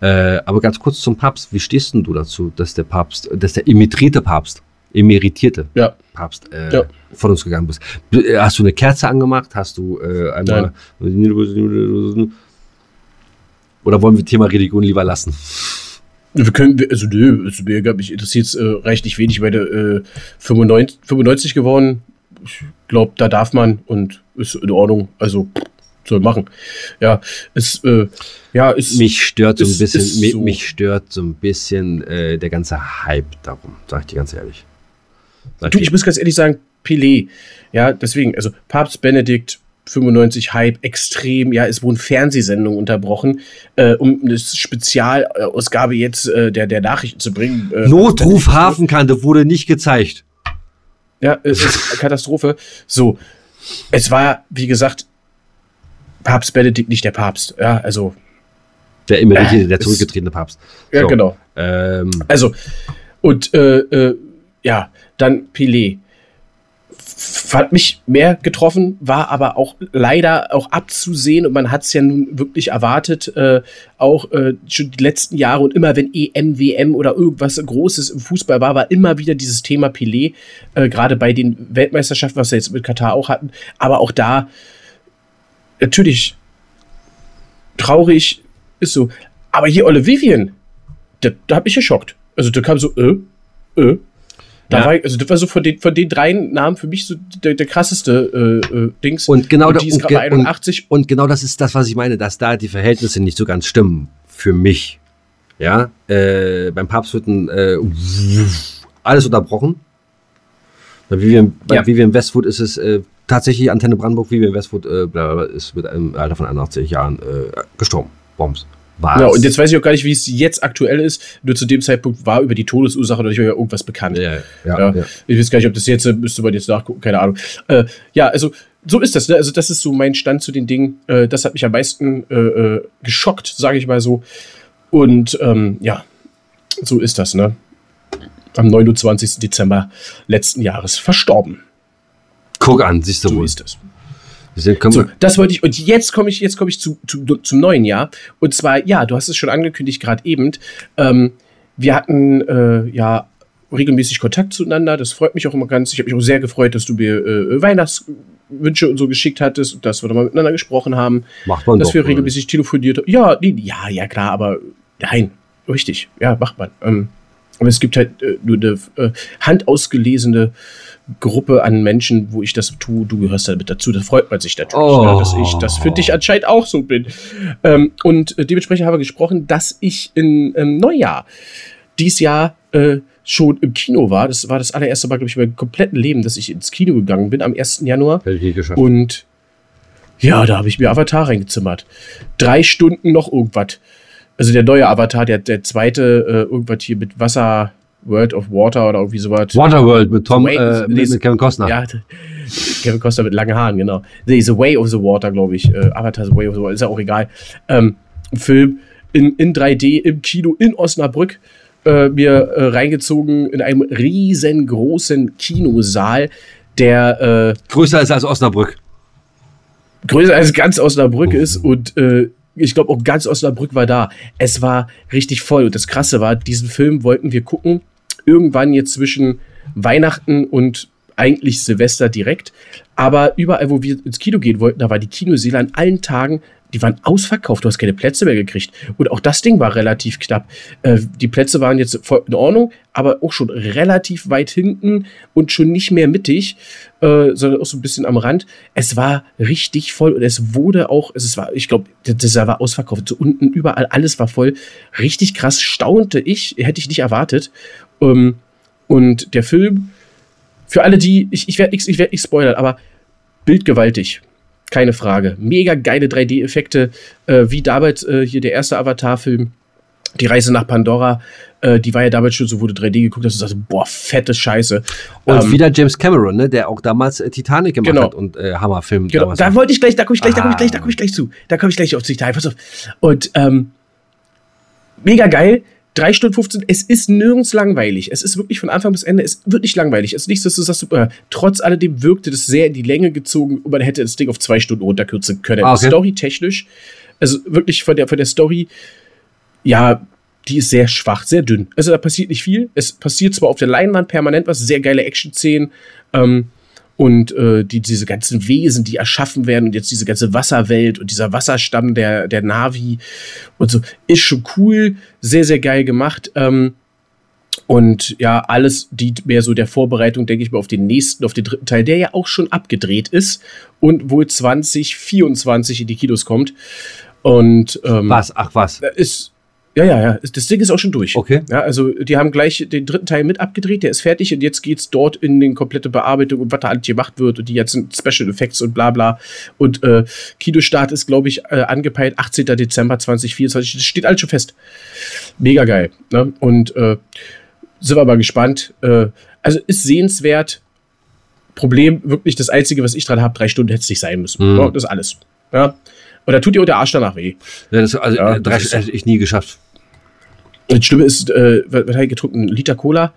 Speaker 1: ja. Äh, aber ganz kurz zum Papst. Wie stehst denn du dazu, dass der Papst, dass der emetrierte Papst, emeritierte
Speaker 2: Ja.
Speaker 1: Papst äh,
Speaker 2: Ja.
Speaker 1: von uns gegangen bist? Du, äh, Hast du eine Kerze angemacht? Hast du äh, einmal. Oder wollen wir Thema Religion lieber lassen?
Speaker 2: Wir können, also nö, also mir mich interessiert äh, reichlich wenig, weil der äh, 95, 95 geworden. Ich glaube, da darf man und ist in Ordnung. Also soll machen. Ja, ist äh, ja ist
Speaker 1: Mich stört so ein bisschen,
Speaker 2: ist
Speaker 1: mi-
Speaker 2: so.
Speaker 1: mich stört so ein bisschen äh, der ganze Hype darum, sag ich dir ganz ehrlich. Sag
Speaker 2: Du,
Speaker 1: dir-
Speaker 2: ich muss ganz ehrlich sagen, Pelé. Ja, deswegen, also Papst Benedikt 95 Hype extrem. Ja, es wurden Fernsehsendungen unterbrochen, äh, um eine Spezialausgabe jetzt äh, der, der Nachrichten zu bringen. Äh,
Speaker 1: Notruf Hafenkante wurde nicht gezeigt.
Speaker 2: Ja, es ist Katastrophe. So, es war, wie gesagt, Papst Benedikt nicht der Papst. Ja, also,
Speaker 1: Der emeritierte,
Speaker 2: Äh,
Speaker 1: der zurückgetretene Papst.
Speaker 2: ja,
Speaker 1: So.
Speaker 2: genau.
Speaker 1: Ähm,
Speaker 2: Also, und äh, äh, ja, dann Pelé. Hat mich mehr getroffen, war aber auch leider auch abzusehen und man hat es ja nun wirklich erwartet, äh, auch äh, schon die letzten Jahre und immer wenn EM, WM oder irgendwas Großes im Fußball war, war immer wieder dieses Thema Pelé, äh, gerade bei den Weltmeisterschaften, was wir jetzt mit Katar auch hatten, aber auch da natürlich traurig ist so. Aber hier Olle Vivian, da, da hat mich geschockt. Also da kam so, äh, äh. Da
Speaker 1: Ja.
Speaker 2: war, also das war so von den, von den drei Namen für mich so der, der krasseste äh, äh, Dings.
Speaker 1: Und genau da-
Speaker 2: die ist
Speaker 1: und
Speaker 2: gerade
Speaker 1: ge-
Speaker 2: 81.
Speaker 1: und genau das ist das, was ich meine, dass da die Verhältnisse nicht so ganz stimmen. Für mich. Ja, äh, beim Papst wird ein, äh, alles unterbrochen. Bei Vivian, bei
Speaker 2: Ja.
Speaker 1: Vivian Westwood ist es äh, tatsächlich Antenne Brandenburg. Vivian Westwood äh, bla, bla, bla, ist mit einem Alter von 81 Jahren äh, gestorben. Bombs. Was?
Speaker 2: Ja, und jetzt weiß ich auch gar nicht, wie es jetzt aktuell ist. Nur zu dem Zeitpunkt war über die Todesursache noch nicht mehr irgendwas bekannt.
Speaker 1: ja, ja,
Speaker 2: Ja.
Speaker 1: ja.
Speaker 2: Ich weiß gar nicht, ob das jetzt, äh, müsste man jetzt nachgucken, keine Ahnung. Äh, ja, also so ist das. Ne? Also das ist so mein Stand zu den Dingen. Äh, das hat mich am meisten äh, äh, geschockt, sage ich mal so. Und ähm, ja, so ist das. Ne? Am 29. Dezember letzten Jahres verstorben.
Speaker 1: Guck an, siehst du
Speaker 2: So
Speaker 1: wohl.
Speaker 2: ist das. So, das wollte ich. Und jetzt komme ich, jetzt komme ich zu, zu, zum neuen Jahr. Und zwar, ja, du hast es schon angekündigt gerade eben. Ähm, wir hatten äh, ja regelmäßig Kontakt zueinander. Das freut mich auch immer ganz. Ich habe mich auch sehr gefreut, dass du mir äh, Weihnachtswünsche und so geschickt hattest und dass wir nochmal miteinander gesprochen haben.
Speaker 1: Macht man
Speaker 2: dass
Speaker 1: doch,
Speaker 2: wir
Speaker 1: oder
Speaker 2: regelmäßig telefoniert haben. Ja, ja, ja, klar, aber nein, richtig. Ja, macht man. Ähm, aber es gibt halt äh, nur eine äh, handausgelesene Gruppe an Menschen, wo ich das tue. Du gehörst damit dazu. Da freut man sich natürlich,
Speaker 1: Oh.
Speaker 2: ne, dass ich das für dich anscheinend auch so bin. Ähm, und äh, dementsprechend haben wir gesprochen, dass ich in, im Neujahr dieses Jahr äh, schon im Kino war. Das war das allererste Mal, glaube ich, in meinem kompletten Leben, dass ich ins Kino gegangen bin am 1. Januar.
Speaker 1: Hätte ich nicht geschafft.
Speaker 2: Und ja, da habe ich mir Avatar reingezimmert. Drei Stunden noch irgendwas. Also der neue Avatar, der, der zweite, äh, irgendwas hier mit Wasser, World of Water oder irgendwie sowas.
Speaker 1: Waterworld mit Tom,
Speaker 2: Wait,
Speaker 1: äh, mit,
Speaker 2: this-
Speaker 1: mit Kevin Costner.
Speaker 2: Ja, [LAUGHS] Kevin Costa mit langen Haaren, genau. Nee, The Way of the Water, glaube ich. Äh, Avatar The Way of the Water, ist ja auch egal. Ähm, Film in, in 3D im Kino in Osnabrück äh, mir äh, reingezogen in einem riesengroßen Kinosaal, der äh,
Speaker 1: Größer ist als Osnabrück.
Speaker 2: größer als ganz Osnabrück ist und äh, ich glaube auch ganz Osnabrück war da. Es war richtig voll und das Krasse war, diesen Film wollten wir gucken, irgendwann jetzt zwischen Weihnachten und eigentlich Silvester direkt. Aber überall, wo wir ins Kino gehen wollten, da war die Kinoseele an allen Tagen, die waren ausverkauft. Du hast keine Plätze mehr gekriegt. Und auch das Ding war relativ knapp. Äh, die Plätze waren jetzt voll in Ordnung, aber auch schon relativ weit hinten und schon nicht mehr mittig, äh, sondern auch so ein bisschen am Rand. Es war richtig voll und es wurde auch, es war, ich glaube, das war ausverkauft. So unten überall, alles war voll. Richtig krass staunte ich, hätte ich nicht erwartet. Ähm, und der Film, für alle die, ich, ich werde nichts ich werd spoilern, aber bildgewaltig. Keine Frage. Mega geile 3D-Effekte, äh, wie damals äh, hier der erste Avatar-Film, Die Reise nach Pandora, äh, die war ja damals schon so, du 3D geguckt hast und sagst, boah, fette Scheiße.
Speaker 1: Und
Speaker 2: Ähm,
Speaker 1: wieder James Cameron, ne, der auch damals äh, Titanic gemacht
Speaker 2: Genau.
Speaker 1: hat und äh, Hammerfilm
Speaker 2: Genau,
Speaker 1: damals.
Speaker 2: da wollte ich gleich, da komme ich gleich, da komme ich gleich, da
Speaker 1: Ah.
Speaker 2: komme ich gleich zu. Da komme ich gleich auf sich da. Pass auf. Und ähm, mega geil. 3 Stunden 15, es ist nirgends langweilig. Es ist wirklich von Anfang bis Ende, es wird nicht langweilig. Es ist nichts, dass du sagst, äh, trotz alledem wirkte das sehr in die Länge gezogen und man hätte das Ding auf zwei Stunden runterkürzen können.
Speaker 1: Ah, okay.
Speaker 2: Storytechnisch, also wirklich von der, von der Story, ja, die ist sehr schwach, sehr dünn. Also da passiert nicht viel. Es passiert zwar auf der Leinwand permanent was, sehr geile Action-Szenen. Ähm, und äh, die, diese ganzen Wesen, die erschaffen werden und jetzt diese ganze Wasserwelt und dieser Wasserstamm der, der Navi und so, ist schon cool, sehr, sehr geil gemacht. Ähm, und ja, alles dient mehr so der Vorbereitung, denke ich mal, auf den nächsten, auf den dritten Teil, der ja auch schon abgedreht ist und wohl 2024 in die Kinos kommt. Und ähm,
Speaker 1: was? Ach was.
Speaker 2: ist. Ja, ja, ja. Das Ding ist auch schon durch.
Speaker 1: Okay.
Speaker 2: Ja, also die haben gleich den dritten Teil mit abgedreht, der ist fertig und jetzt geht's dort in den komplette Bearbeitung und was da alles gemacht wird und die ganzen Special Effects und bla bla. Und äh, Kinostart ist, glaube ich, äh, angepeilt 18. Dezember 2024. Das steht alles schon fest. Mega geil. Ne? Und äh, sind wir mal gespannt. Äh, also ist sehenswert. Problem, wirklich das Einzige, was ich dran habe, drei Stunden hätte es nicht sein müssen.
Speaker 1: Mhm.
Speaker 2: Ja, das ist alles. Ja. Und da tut dir auch der Arsch danach weh.
Speaker 1: Ja, das, also,
Speaker 2: Ja,
Speaker 1: äh, drei,
Speaker 2: das ist-
Speaker 1: hätte ich nie geschafft.
Speaker 2: Das Schlimme ist, äh, was, ich getrunken? Ein Liter Cola.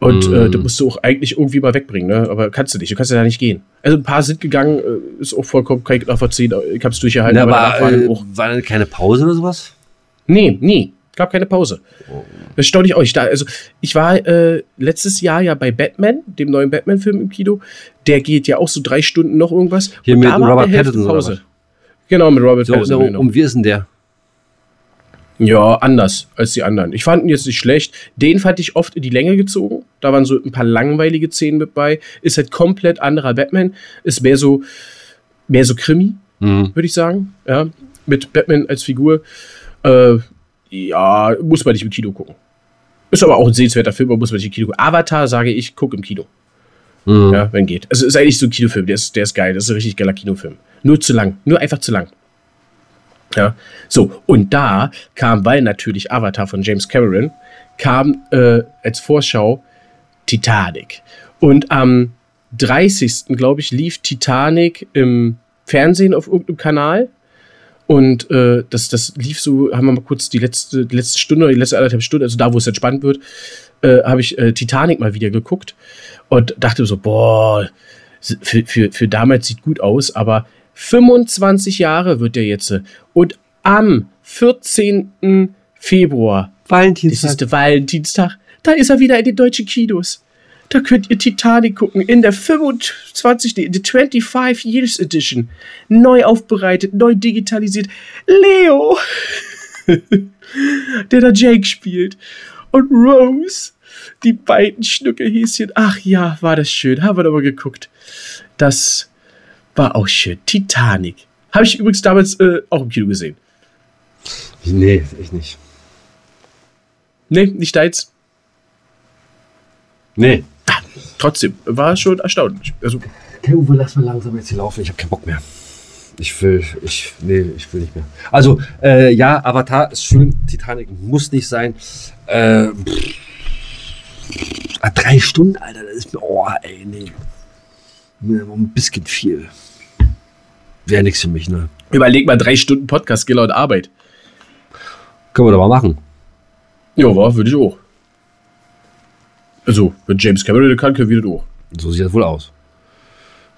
Speaker 2: Und
Speaker 1: Mm.
Speaker 2: äh, da musst du auch eigentlich irgendwie mal wegbringen, ne? Aber kannst du nicht. Du kannst ja da nicht gehen. Also ein paar sind gegangen, äh, ist auch vollkommen, kann ich nachvollziehen. Ich hab's durchgehalten,
Speaker 1: Ja,
Speaker 2: aber,
Speaker 1: aber äh, war dann keine Pause oder sowas?
Speaker 2: Nee, nie. Gab keine Pause. Das staune ich euch. Da, also, ich war äh, letztes Jahr ja bei Batman, dem neuen Batman-Film im Kino. Der geht ja auch so drei Stunden noch irgendwas.
Speaker 1: Hier
Speaker 2: Und
Speaker 1: mit
Speaker 2: da war
Speaker 1: Robert Pattinson
Speaker 2: Pause. Genau, mit Robert
Speaker 1: So,
Speaker 2: Pattinson.
Speaker 1: so,
Speaker 2: genau.
Speaker 1: um wie ist denn der?
Speaker 2: Ja, anders als die anderen. Ich fand ihn jetzt nicht schlecht. Den fand ich oft in die Länge gezogen. Da waren so ein paar langweilige Szenen mit bei. Ist halt komplett anderer Batman. Ist mehr so, mehr so Krimi,
Speaker 1: Hm.
Speaker 2: würde ich sagen. Ja, mit Batman als Figur. Äh, ja, muss man nicht im Kino gucken. Ist aber auch ein sehenswerter Film, aber muss man nicht im Kino gucken. Avatar, sage ich, guck im Kino.
Speaker 1: Hm.
Speaker 2: Ja, wenn geht. Also ist eigentlich so ein Kinofilm, der ist, der ist geil. Das ist ein richtig geiler Kinofilm. Nur zu lang. Nur einfach zu lang. Ja, so, und da kam, weil natürlich Avatar von James Cameron, kam äh, als Vorschau Titanic. Und am 30. glaube ich, lief Titanic im Fernsehen auf irgendeinem Kanal. Und äh, das, das lief so, haben wir mal kurz die letzte, die letzte Stunde, die letzte anderthalb Stunde, also da, wo es entspannt wird, äh, habe ich äh, Titanic mal wieder geguckt und dachte so, boah, für, für, für damals sieht gut aus, aber 25 Jahre wird der jetzt. Und am 14. Februar, das
Speaker 1: Valentinstag.
Speaker 2: ist der Valentinstag, da ist er wieder in den deutschen Kinos. Da könnt ihr Titanic gucken in der 25. in der 25 Years Edition. Neu aufbereitet, neu digitalisiert. Leo, [LAUGHS] der da Jake spielt. Und Rose, die beiden Schnuckelhäschen. Ach ja, war das schön. Haben wir doch mal geguckt. Das war auch schön. Titanic. Habe ich übrigens damals äh, auch im Kino gesehen.
Speaker 1: Nee, ich nicht.
Speaker 2: Nee, nicht deins.
Speaker 1: Nee.
Speaker 2: Trotzdem, war schon erstaunlich. Also,
Speaker 1: Okay, Uwe, lass mal langsam jetzt hier laufen. Ich habe keinen Bock mehr. Ich will, ich, nee, ich will nicht mehr. Also, äh, ja, Avatar ist schön. Titanic muss nicht sein. Äh, pff. Ah, drei Stunden, Alter, das ist mir, oh, ey, nee. Mir ein bisschen viel. Wäre nichts für mich, ne?
Speaker 2: überleg mal, drei Stunden Podcast, Skill und Arbeit.
Speaker 1: Können wir doch mal machen.
Speaker 2: Ja, war, würde ich auch. Also, wenn James Cameron das kann, können wir das auch.
Speaker 1: So sieht das wohl aus.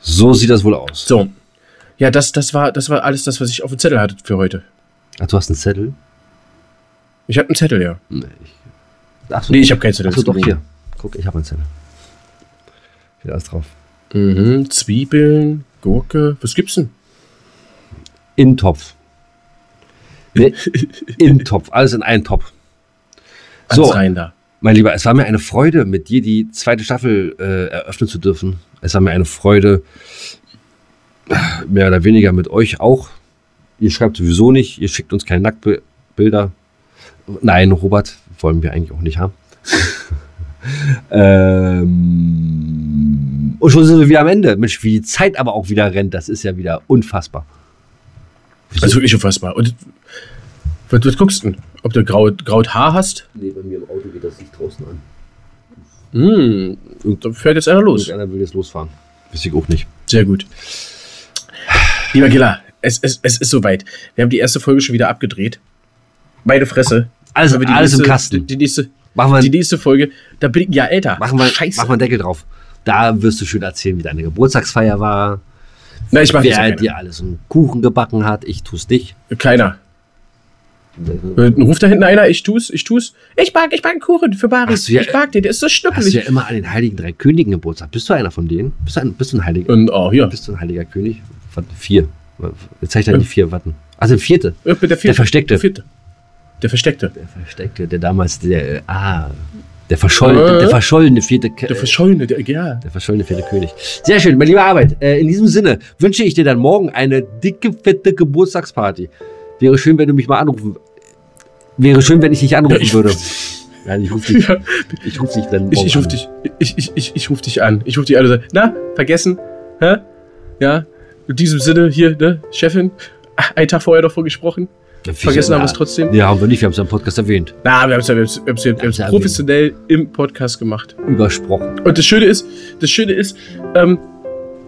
Speaker 1: So sieht das wohl aus.
Speaker 2: So. Ja, das, das, war, das war alles das, was ich auf dem Zettel hatte für heute.
Speaker 1: Ach, du hast einen Zettel?
Speaker 2: Ich habe einen Zettel, ja.
Speaker 1: Nee, ich, ach so,
Speaker 2: Nee, ich habe keinen Zettel.
Speaker 1: Ach so, doch, hier. Guck, ich habe einen Zettel. Steht alles drauf.
Speaker 2: Mhm, Zwiebeln, Gurke. Was gibt's denn?
Speaker 1: In Topf. Nee, in [LAUGHS] Topf. Alles in einen Topf. So,
Speaker 2: rein da.
Speaker 1: mein Lieber, es war mir eine Freude, mit dir die zweite Staffel äh, eröffnen zu dürfen. Es war mir eine Freude, mehr oder weniger mit euch auch. Ihr schreibt sowieso nicht, ihr schickt uns keine Nacktbilder. Nein, Robert, wollen wir eigentlich auch nicht haben. [LAUGHS] ähm, und schon sind wir wieder am Ende. Mensch, wie die Zeit aber auch wieder rennt, das ist ja wieder unfassbar.
Speaker 2: Das ist wirklich unfassbar. Und was, was guckst du denn? Ob du graut, graut Haar hast?
Speaker 1: Nee, bei mir im Auto geht das Licht draußen an.
Speaker 2: Hm, und da fährt jetzt einer los.
Speaker 1: Irgendeiner will jetzt losfahren. Wüsste ich auch nicht.
Speaker 2: Sehr gut. Lieber Giller, es, es, es ist soweit. Wir haben die erste Folge schon wieder abgedreht. Meine Fresse.
Speaker 1: Alles,
Speaker 2: wir die
Speaker 1: alles
Speaker 2: nächste,
Speaker 1: im Kasten.
Speaker 2: Die, die, nächste,
Speaker 1: Machen wir,
Speaker 2: die nächste Folge, da bin ich ja älter.
Speaker 1: machen, wir,
Speaker 2: Scheiße.
Speaker 1: machen wir einen Deckel drauf. Da wirst du schön erzählen, wie deine Geburtstagsfeier war.
Speaker 2: Na, ich mach
Speaker 1: wer
Speaker 2: ja
Speaker 1: dir alles einen Kuchen gebacken hat. Ich tu's dich.
Speaker 2: Keiner. Äh, Ruft da hinten einer, ich tu's, ich tu's. Ich back, ich back einen Kuchen für Baris.
Speaker 1: Ja-
Speaker 2: ich back den, der ist so
Speaker 1: Hast du
Speaker 2: schnuckelig.
Speaker 1: ja immer an den Heiligen Drei Königen Geburtstag. Bist du einer von denen? Bist du ein, bist du ein Heiliger?
Speaker 2: Und oh, hier.
Speaker 1: Bist du ein Heiliger König? Vier. Jetzt zeig dir die vier Watten. Also der vierte.
Speaker 2: Ja, Der, vierte.
Speaker 1: Der Versteckte.
Speaker 2: Der vierte. Der Versteckte.
Speaker 1: Der Versteckte, der damals, der, äh, ah, der verschollene,
Speaker 2: Äh?
Speaker 1: der verschollene vierte, K-
Speaker 2: Der Verschollene, der, ja.
Speaker 1: Der verschollene vierte König. Sehr schön, mein lieber Arbeit. Äh, in diesem Sinne wünsche ich dir dann morgen eine dicke, fette Geburtstagsparty. Wäre schön, wenn du mich mal anrufen. Wäre schön, wenn ich dich anrufen
Speaker 2: Ja, ich-
Speaker 1: würde. [LAUGHS] Nein, ich rufe dich.
Speaker 2: ja.
Speaker 1: Ich rufe dich dann morgen
Speaker 2: Ich, ich ruf
Speaker 1: an.
Speaker 2: dich, ich, ich, ich, ich ruf dich an. Ich ruf dich an und na, vergessen? Hä? Ja? In diesem Sinne, hier, ne, Chefin, einen Tag vorher davon gesprochen. Vergessen haben wir es trotzdem.
Speaker 1: Ja, haben wir nicht. Wir haben es ja im Podcast erwähnt.
Speaker 2: Na, wir haben es ja, wir haben's- wir haben's wir haben's
Speaker 1: Ja,
Speaker 2: professionell im Podcast gemacht.
Speaker 1: Übersprochen.
Speaker 2: Und das Schöne ist, das Schöne ist, ähm,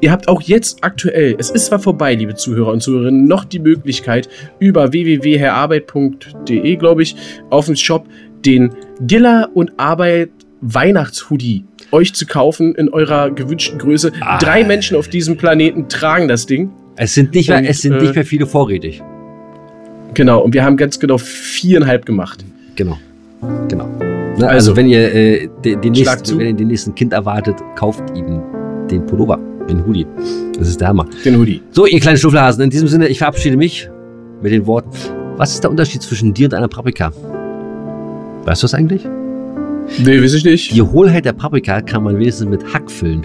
Speaker 2: ihr habt auch jetzt aktuell, es ist zwar vorbei, liebe Zuhörer und Zuhörerinnen, noch die Möglichkeit, über www.herarbeit.de, glaube ich, auf dem Shop den Giller und Arbeit Weihnachtshoodie euch zu kaufen in eurer gewünschten Größe.
Speaker 1: Ah.
Speaker 2: Drei Menschen auf diesem Planeten tragen das Ding.
Speaker 1: Es sind nicht mehr,
Speaker 2: Und,
Speaker 1: es sind
Speaker 2: äh,
Speaker 1: nicht mehr viele vorrätig.
Speaker 2: Genau, und wir haben ganz genau viereinhalb gemacht.
Speaker 1: Genau. Genau. Ne, also,
Speaker 2: Also,
Speaker 1: wenn ihr äh, den, den nächsten, wenn ihr den nächsten Kind erwartet, kauft ihm den Pullover, den Hoodie. Das ist der Hammer.
Speaker 2: Den Hoodie.
Speaker 1: So, ihr kleinen Schnuffelhasen, in diesem Sinne, ich verabschiede mich mit den Worten. Was ist der Unterschied zwischen dir und einer Paprika? Weißt du das eigentlich?
Speaker 2: Nee, weiß ich nicht.
Speaker 1: Die Hohlheit der Paprika kann man wenigstens mit Hack füllen.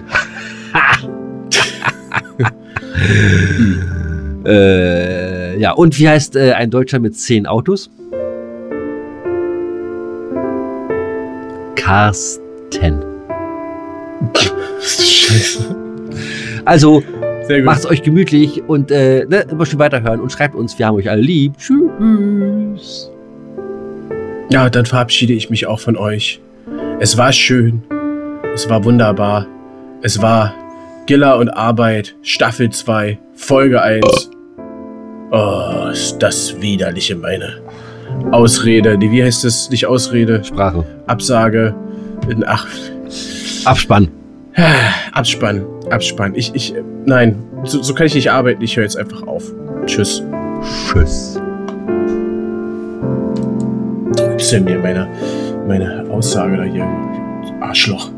Speaker 1: [LAUGHS] [LAUGHS] äh, ja, und wie heißt äh, ein Deutscher mit zehn Autos? Carsten.
Speaker 2: Scheiße.
Speaker 1: Also. Macht's euch gemütlich und äh, ne, immer schön weiterhören und schreibt uns, wir haben euch alle lieb. Tschüss.
Speaker 2: Ja, dann verabschiede ich mich auch von euch. Es war schön. Es war wunderbar. Es war Giller und Arbeit, Staffel 2, Folge 1. Oh, ist das widerliche meine Ausrede. Die, wie heißt es? Nicht Ausrede,
Speaker 1: Sprache.
Speaker 2: Absage. In, ach,
Speaker 1: Abspann.
Speaker 2: Abspann. Abspann. Ich, ich, nein, so, so kann ich nicht arbeiten. Ich höre jetzt einfach auf. Tschüss.
Speaker 1: Tschüss.
Speaker 2: Ist denn mir meine, meine Aussage da hier? Arschloch.